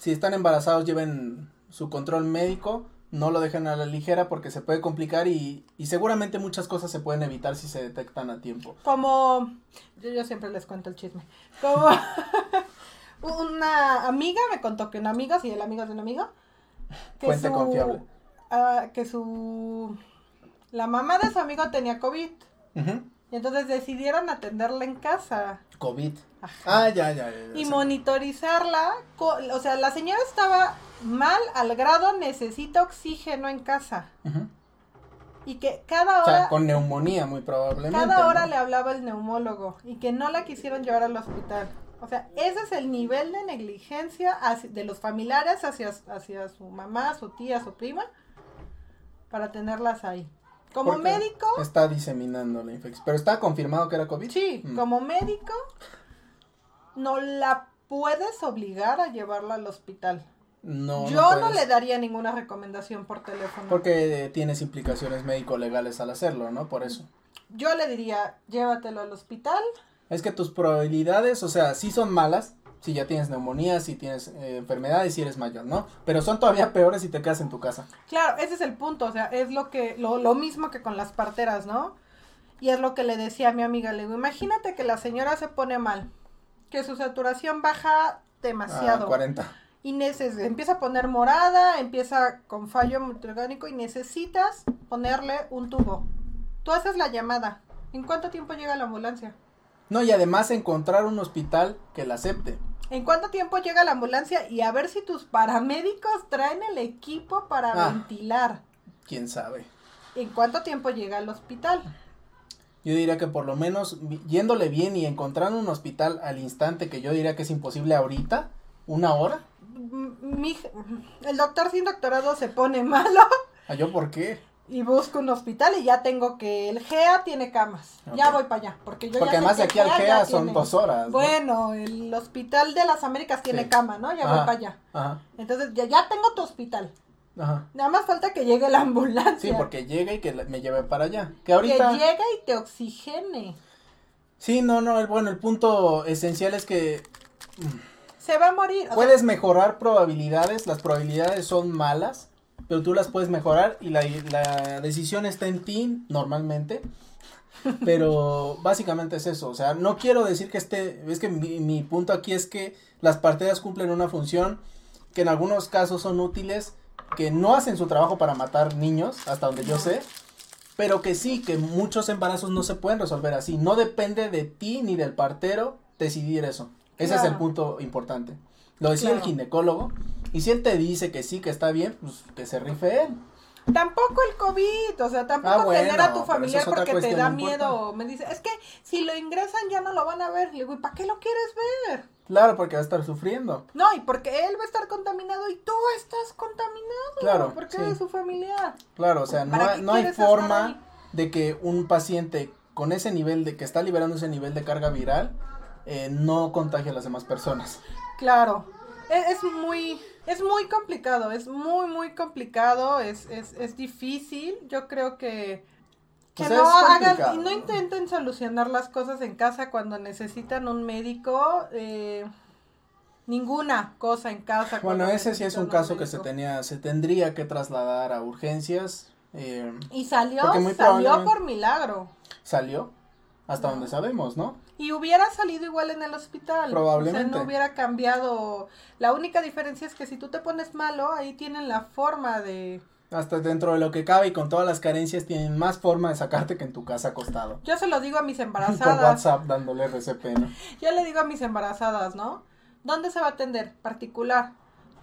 [SPEAKER 1] si están embarazados lleven su control médico no lo dejen a la ligera porque se puede complicar y, y, seguramente muchas cosas se pueden evitar si se detectan a tiempo.
[SPEAKER 2] Como, yo, yo siempre les cuento el chisme, como una amiga me contó que una amiga, si el amigo de un amigo, que Fuente su, confiable. Uh, que su, la mamá de su amigo tenía COVID. Y entonces decidieron atenderla en casa.
[SPEAKER 1] COVID. Ah, ya, ya, ya.
[SPEAKER 2] y monitorizarla. O sea, la señora estaba mal al grado necesita oxígeno en casa. Y que cada hora... O sea,
[SPEAKER 1] con neumonía muy probablemente.
[SPEAKER 2] Cada hora le hablaba el neumólogo y que no la quisieron llevar al hospital. O sea, ese es el nivel de negligencia de los familiares hacia, hacia su mamá, su tía, su prima, para tenerlas ahí. Como médico...
[SPEAKER 1] Está diseminando la infección. Pero está confirmado que era COVID.
[SPEAKER 2] Sí, mm. como médico no la puedes obligar a llevarla al hospital. No. Yo no, le daría ninguna recomendación por teléfono.
[SPEAKER 1] Porque tienes implicaciones médico-legales al hacerlo, ¿no? Por eso.
[SPEAKER 2] Yo le diría, llévatelo al hospital.
[SPEAKER 1] Es que tus probabilidades, o sea, sí son malas, si ya tienes neumonía, si tienes eh, enfermedades, si eres mayor, ¿no? Pero son todavía peores si te quedas en tu casa.
[SPEAKER 2] Claro, ese es el punto, o sea, es lo que, lo, lo mismo que con las parteras, ¿no? Y es lo que le decía a mi amiga, le digo, imagínate que la señora se pone mal, que su saturación baja demasiado.
[SPEAKER 1] 40
[SPEAKER 2] y neces empieza a poner morada, empieza con fallo multiorgánico y necesitas ponerle un tubo. Tú haces la llamada. ¿En cuánto tiempo llega la ambulancia?
[SPEAKER 1] No, y además encontrar un hospital que la acepte.
[SPEAKER 2] ¿En cuánto tiempo llega la ambulancia? Y a ver si tus paramédicos traen el equipo para ah. ventilar.
[SPEAKER 1] ¿Quién sabe?
[SPEAKER 2] ¿En cuánto tiempo llega al hospital?
[SPEAKER 1] Yo diría que por lo menos yéndole bien y encontrando un hospital al instante, que yo diría que es imposible ahorita, una hora
[SPEAKER 2] mi, el doctor sin doctorado se pone malo.
[SPEAKER 1] ¿A yo por qué?
[SPEAKER 2] Y busco un hospital y ya tengo que el GEA tiene camas. Ya voy para allá. Porque yo
[SPEAKER 1] porque además de aquí al GEA, son dos horas.
[SPEAKER 2] Bueno, el Hospital de las Américas tiene cama, ¿no? Ya voy para allá. Ajá. Entonces ya, ya tengo tu hospital. Ajá. Nada más falta que llegue la ambulancia.
[SPEAKER 1] Sí, porque llegue y que me lleve para allá. Que ahorita.
[SPEAKER 2] Que llegue y te oxigene.
[SPEAKER 1] Sí, no, no, bueno, el punto esencial es que.
[SPEAKER 2] Mm, se va a morir.
[SPEAKER 1] puedes mejorar probabilidades, las probabilidades son malas, pero tú las puedes mejorar y la, la decisión está en ti normalmente. Pero básicamente es eso, o sea, no quiero decir que este, es que mi, mi punto aquí es que las partidas cumplen una función que en algunos casos son útiles, que no hacen su trabajo para matar niños, hasta donde yo sé, pero que sí, que muchos embarazos no se pueden resolver así, no depende de ti ni del partero decidir eso. Ese es el punto importante. Lo decía el ginecólogo. Y si él te dice que sí, que está bien, pues que se rife él.
[SPEAKER 2] Tampoco el COVID, o sea, tampoco ah, tener a tu familiar porque te da miedo. Me dice, es que si lo ingresan ya no lo van a ver. Le digo, ¿y para qué lo quieres ver?
[SPEAKER 1] Claro, porque va a estar sufriendo.
[SPEAKER 2] No, y porque él va a estar contaminado y tú estás contaminado. Claro. Porque sí. su familiar.
[SPEAKER 1] Claro, o sea, no, no hay forma de que un paciente con ese nivel de que está liberando ese nivel de carga viral eh, no contagia a las demás personas.
[SPEAKER 2] Claro, e, es, muy, es muy complicado, es muy, muy complicado, es, es, es difícil, yo creo que... Que no hagan y no intenten solucionar las cosas en casa cuando necesitan un médico. Eh, ninguna cosa en casa.
[SPEAKER 1] Bueno, ese sí es un caso que se tenía, se tendría que trasladar a urgencias. Eh,
[SPEAKER 2] y salió, salió por milagro.
[SPEAKER 1] Salió, hasta donde sabemos, ¿no?
[SPEAKER 2] Y hubiera salido igual en el hospital. Probablemente. O sea, no hubiera cambiado. La única diferencia es que si tú te pones malo, ahí tienen la forma de...
[SPEAKER 1] Hasta dentro de lo que cabe y con todas las carencias tienen más forma de sacarte que en tu casa acostado.
[SPEAKER 2] Yo se lo digo a mis embarazadas.
[SPEAKER 1] Por WhatsApp dándole RCP, ¿no?
[SPEAKER 2] Yo le digo a mis embarazadas, ¿no? ¿Dónde se va a atender? Particular.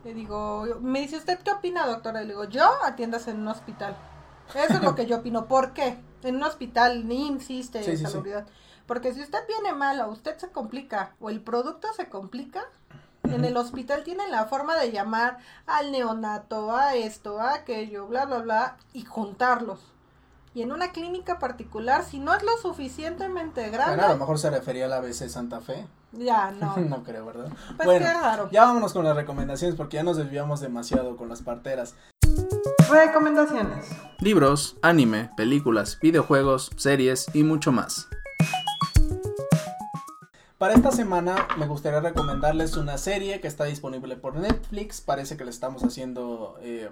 [SPEAKER 2] Le digo, me dice, ¿usted qué opina, doctora? Le digo, yo atiendas en un hospital. Eso es lo que yo opino. ¿Por qué? En un hospital ni insiste en salubridad. Porque si usted viene mal o usted se complica o el producto se complica, En el hospital tienen la forma de llamar al neonato, a esto, a aquello, bla, bla, bla, y juntarlos. Y en una clínica particular, si no es lo suficientemente grande.
[SPEAKER 1] Bueno, a lo mejor se refería a la ABC Santa Fe.
[SPEAKER 2] Ya, no.
[SPEAKER 1] no creo, ¿verdad? Pues bueno, ya vámonos con las recomendaciones porque ya nos desviamos demasiado con las parteras.
[SPEAKER 2] Recomendaciones.
[SPEAKER 1] Libros, anime, películas, videojuegos, series y mucho más. Para esta semana me gustaría recomendarles una serie que está disponible por Netflix. Parece que le estamos haciendo eh,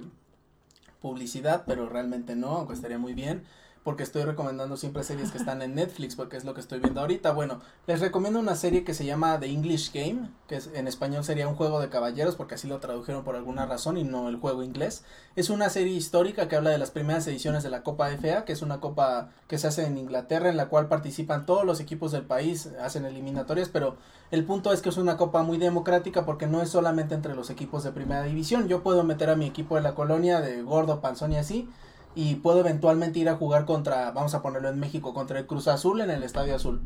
[SPEAKER 1] publicidad, pero realmente no, aunque estaría muy bien porque estoy recomendando siempre series que están en Netflix, porque es lo que estoy viendo ahorita. Bueno, les recomiendo una serie que se llama The English Game, que en español sería un juego de caballeros, porque así lo tradujeron por alguna razón y no el juego inglés. Es una serie histórica que habla de las primeras ediciones de la Copa FA, que es una copa que se hace en Inglaterra, en la cual participan todos los equipos del país, hacen eliminatorias, pero el punto es que es una copa muy democrática porque no es solamente entre los equipos de primera división. Yo puedo meter a mi equipo de la colonia de gordo, panzón y así y puedo eventualmente ir a jugar contra, vamos a ponerlo en México, contra el Cruz Azul en el Estadio Azul,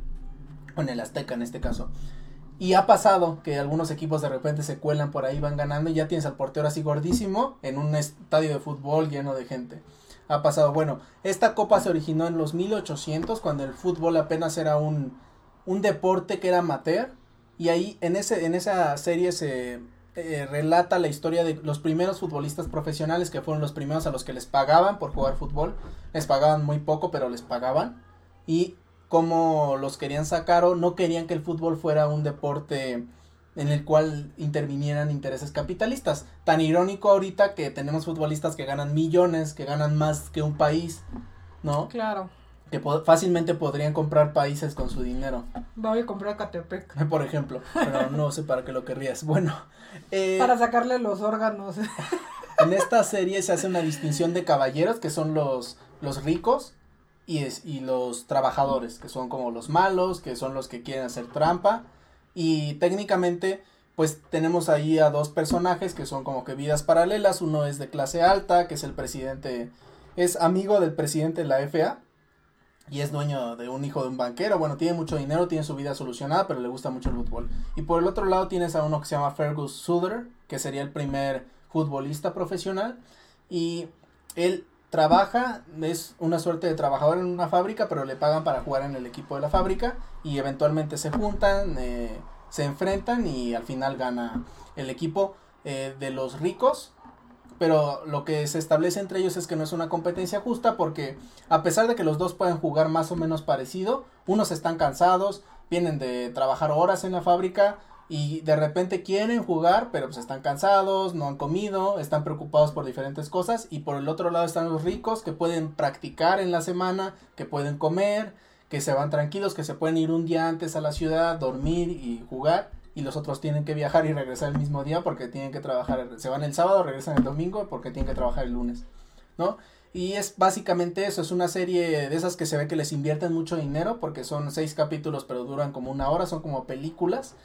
[SPEAKER 1] o en el Azteca en este caso. Y ha pasado que algunos equipos de repente se cuelan por ahí, van ganando y ya tienes al portero así gordísimo en un estadio de fútbol lleno de gente. Ha pasado, bueno, esta copa se originó en los 1800 cuando el fútbol apenas era un, un deporte que era amateur y ahí en, ese, en esa serie se, eh, relata la historia de los primeros futbolistas profesionales que fueron los primeros a los que les pagaban por jugar fútbol. Les pagaban muy poco, pero les pagaban. Y cómo los querían sacar o no querían que el fútbol fuera un deporte en el cual intervinieran intereses capitalistas. Tan irónico ahorita que tenemos futbolistas que ganan millones, que ganan más que un país, ¿no?
[SPEAKER 2] Claro
[SPEAKER 1] que fácilmente podrían comprar países con su dinero.
[SPEAKER 2] Voy a comprar Catepec.
[SPEAKER 1] Por ejemplo, pero no sé para qué lo querrías. Bueno.
[SPEAKER 2] Eh, para sacarle los órganos.
[SPEAKER 1] en esta serie se hace una distinción de caballeros, que son los, los ricos, y, es, y los trabajadores, que son como los malos, que son los que quieren hacer trampa. Y técnicamente, pues tenemos ahí a dos personajes que son como que vidas paralelas. Uno es de clase alta, que es el presidente, es amigo del presidente de la FA y es dueño de un hijo de un banquero. Bueno, tiene mucho dinero, tiene su vida solucionada, pero le gusta mucho el fútbol. Y por el otro lado tienes a uno que se llama Fergus Suder, que sería el primer futbolista profesional. Y él trabaja, es una suerte de trabajador en una fábrica, pero le pagan para jugar en el equipo de la fábrica. Y eventualmente se juntan, eh, se enfrentan y al final gana el equipo eh, de los ricos pero lo que se establece entre ellos es que no es una competencia justa porque a pesar de que los dos pueden jugar más o menos parecido, unos están cansados, vienen de trabajar horas en la fábrica y de repente quieren jugar, pero pues están cansados, no han comido, están preocupados por diferentes cosas y por el otro lado están los ricos que pueden practicar en la semana, que pueden comer, que se van tranquilos, que se pueden ir un día antes a la ciudad, dormir y jugar y los otros tienen que viajar y regresar el mismo día porque tienen que trabajar, se van el sábado, regresan el domingo porque tienen que trabajar el lunes, ¿no? Y es básicamente eso, es una serie de esas que se ve que les invierten mucho dinero porque son seis capítulos pero duran como una hora, son como películas.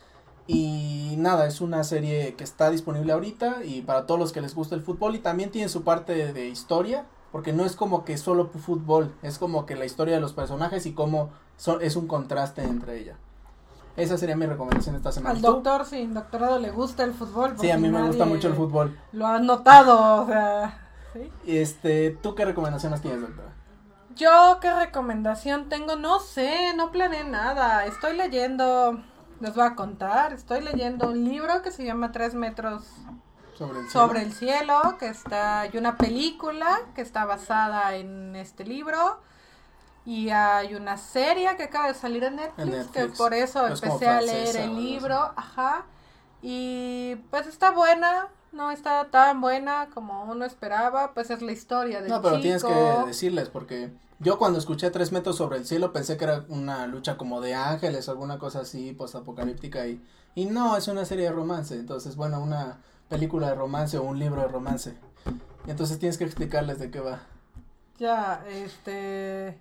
[SPEAKER 1] Y nada, es una serie que está disponible ahorita y para todos los que les gusta el fútbol y también tiene su parte de, historia, porque no es como que solo fútbol, es como que la historia de los personajes y cómo es un contraste entre ella. Esa sería mi recomendación esta semana.
[SPEAKER 2] Al doctor, sí, doctorado le gusta el fútbol.
[SPEAKER 1] Sí, a mí me gusta mucho el fútbol.
[SPEAKER 2] Lo ha notado, o sea. ¿sí?
[SPEAKER 1] Este, ¿tú qué recomendaciones tienes, doctora?
[SPEAKER 2] Yo qué recomendación tengo, no sé, no planeé nada. Estoy leyendo, les voy a contar, estoy leyendo un libro que se llama Tres metros sobre el cielo, sobre el cielo que está, hay una película que está basada en este libro. Y hay una serie que acaba de salir en Netflix, que por eso empecé a leer el libro, ajá. Y pues está buena, no está tan buena como uno esperaba, pues es la historia del No, pero tienes que
[SPEAKER 1] decirles porque yo cuando escuché Tres metros sobre el cielo pensé que era una lucha como de ángeles o alguna cosa así post-apocalíptica y, y no, es una serie de romance, entonces bueno, una película de romance o un libro de romance. Y entonces tienes que explicarles de qué va.
[SPEAKER 2] Ya, este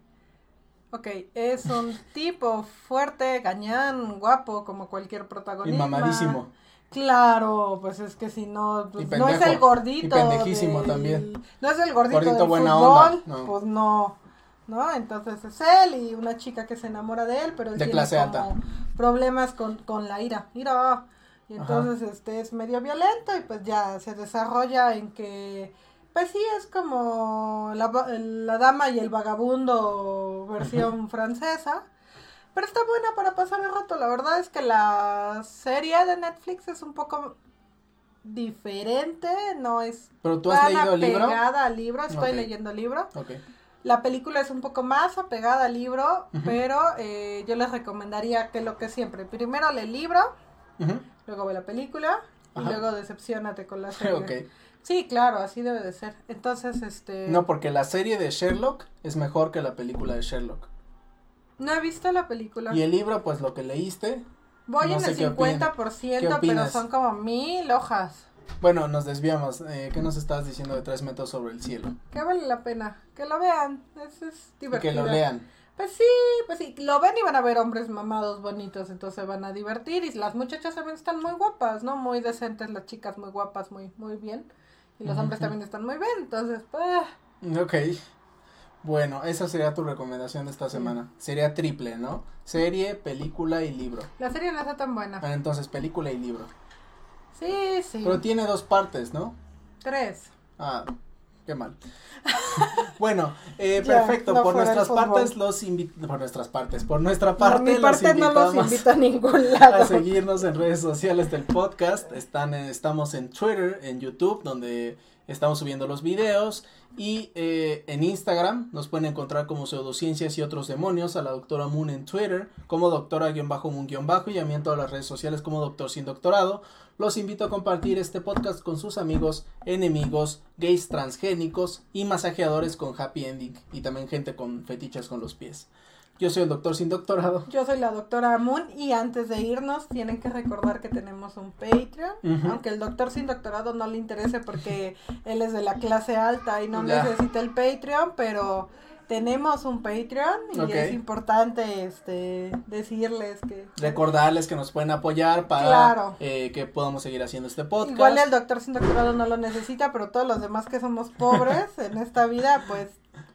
[SPEAKER 2] Ok, es un tipo fuerte, gañán, guapo, como cualquier protagonista.
[SPEAKER 1] Y mamadísimo.
[SPEAKER 2] Claro, pues es que si no, pues no es el gordito.
[SPEAKER 1] Y pendejísimo también.
[SPEAKER 2] No es el gordito, del buena fútbol, no. pues no. ¿No? Entonces es él y una chica que se enamora de él, pero él
[SPEAKER 1] de
[SPEAKER 2] tiene como problemas con, con la ira. Ira. Y entonces este es medio violento y pues ya se desarrolla en que pues sí es como la, la dama y el vagabundo versión francesa. Pero está buena para pasar el rato. La verdad es que la serie de Netflix es un poco diferente, no es
[SPEAKER 1] ¿Pero tú has leído
[SPEAKER 2] el libro? al libro, estoy leyendo el libro. La película es un poco más apegada al libro, pero eh, yo les recomendaría que lo que siempre, primero lee el libro, luego ve la película y luego decepcionate con la serie. Sí, claro, así debe de ser. Entonces, este...
[SPEAKER 1] No, porque la serie de Sherlock es mejor que la película de Sherlock.
[SPEAKER 2] No he visto la película.
[SPEAKER 1] Y el libro, pues lo que leíste.
[SPEAKER 2] Voy en el 50%, pero son como mil hojas.
[SPEAKER 1] Bueno, nos desviamos. Eh, ¿Qué nos estás diciendo de tres metros sobre el cielo?
[SPEAKER 2] Que vale la pena. Que lo vean. Es, es divertido.
[SPEAKER 1] Que lo lean.
[SPEAKER 2] Pues sí, pues sí. Lo ven y van a ver hombres mamados bonitos. Entonces se van a divertir. Y las muchachas también están muy guapas, ¿no? Muy decentes. Las chicas muy guapas, muy, muy bien. Y los hombres también están muy bien. Entonces, pues.
[SPEAKER 1] Ok. Bueno, esa sería tu recomendación de esta semana. Sería triple, ¿no? Serie, película y libro.
[SPEAKER 2] La serie no está tan buena.
[SPEAKER 1] Ah, entonces, película y libro.
[SPEAKER 2] Sí, sí.
[SPEAKER 1] Pero tiene dos partes, ¿no?
[SPEAKER 2] Tres.
[SPEAKER 1] Ah, qué mal. bueno, eh, perfecto. por nuestras partes los invito, por nuestras partes, por nuestra parte, por mi
[SPEAKER 2] parte no los invito a ningún lado.
[SPEAKER 1] A seguirnos en redes sociales del podcast. Están, estamos en Twitter, en YouTube, donde estamos subiendo los videos y eh, en Instagram nos pueden encontrar como pseudociencias y otros demonios a la doctora Moon en Twitter, como doctora-moon-bajo y a mí en todas las redes sociales como doctor sin doctorado. Los invito a compartir este podcast con sus amigos, enemigos, gays transgénicos y masajeadores con happy ending y también gente con fetiches con los pies. Yo soy el doctor sin doctorado.
[SPEAKER 2] Yo soy la doctora Moon y antes de irnos tienen que recordar que tenemos un Patreon, aunque el doctor sin doctorado no le interese porque él es de la clase alta y no necesita el Patreon, pero tenemos un Patreon y es importante este decirles que
[SPEAKER 1] recordarles que nos pueden apoyar para eh, que podamos seguir haciendo este podcast.
[SPEAKER 2] Igual el doctor sin doctorado no lo necesita, pero todos los demás que somos pobres en esta vida, pues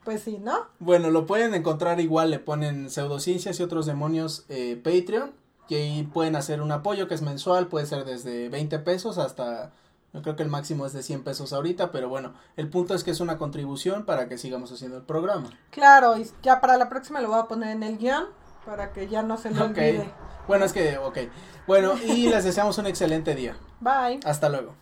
[SPEAKER 2] pues sí, ¿no?
[SPEAKER 1] Bueno, lo pueden encontrar igual, le ponen pseudociencias y otros demonios eh, Patreon, que ahí pueden hacer un apoyo que es mensual, puede ser desde 20 pesos hasta, yo creo que el máximo es de 100 pesos ahorita, pero bueno, el punto es que es una contribución para que sigamos haciendo el programa.
[SPEAKER 2] Claro, y ya para la próxima lo voy a poner en el guion, para que ya no se lo olvide.
[SPEAKER 1] Bueno, es que, ok. Bueno, y les deseamos un excelente día.
[SPEAKER 2] Bye.
[SPEAKER 1] Hasta luego.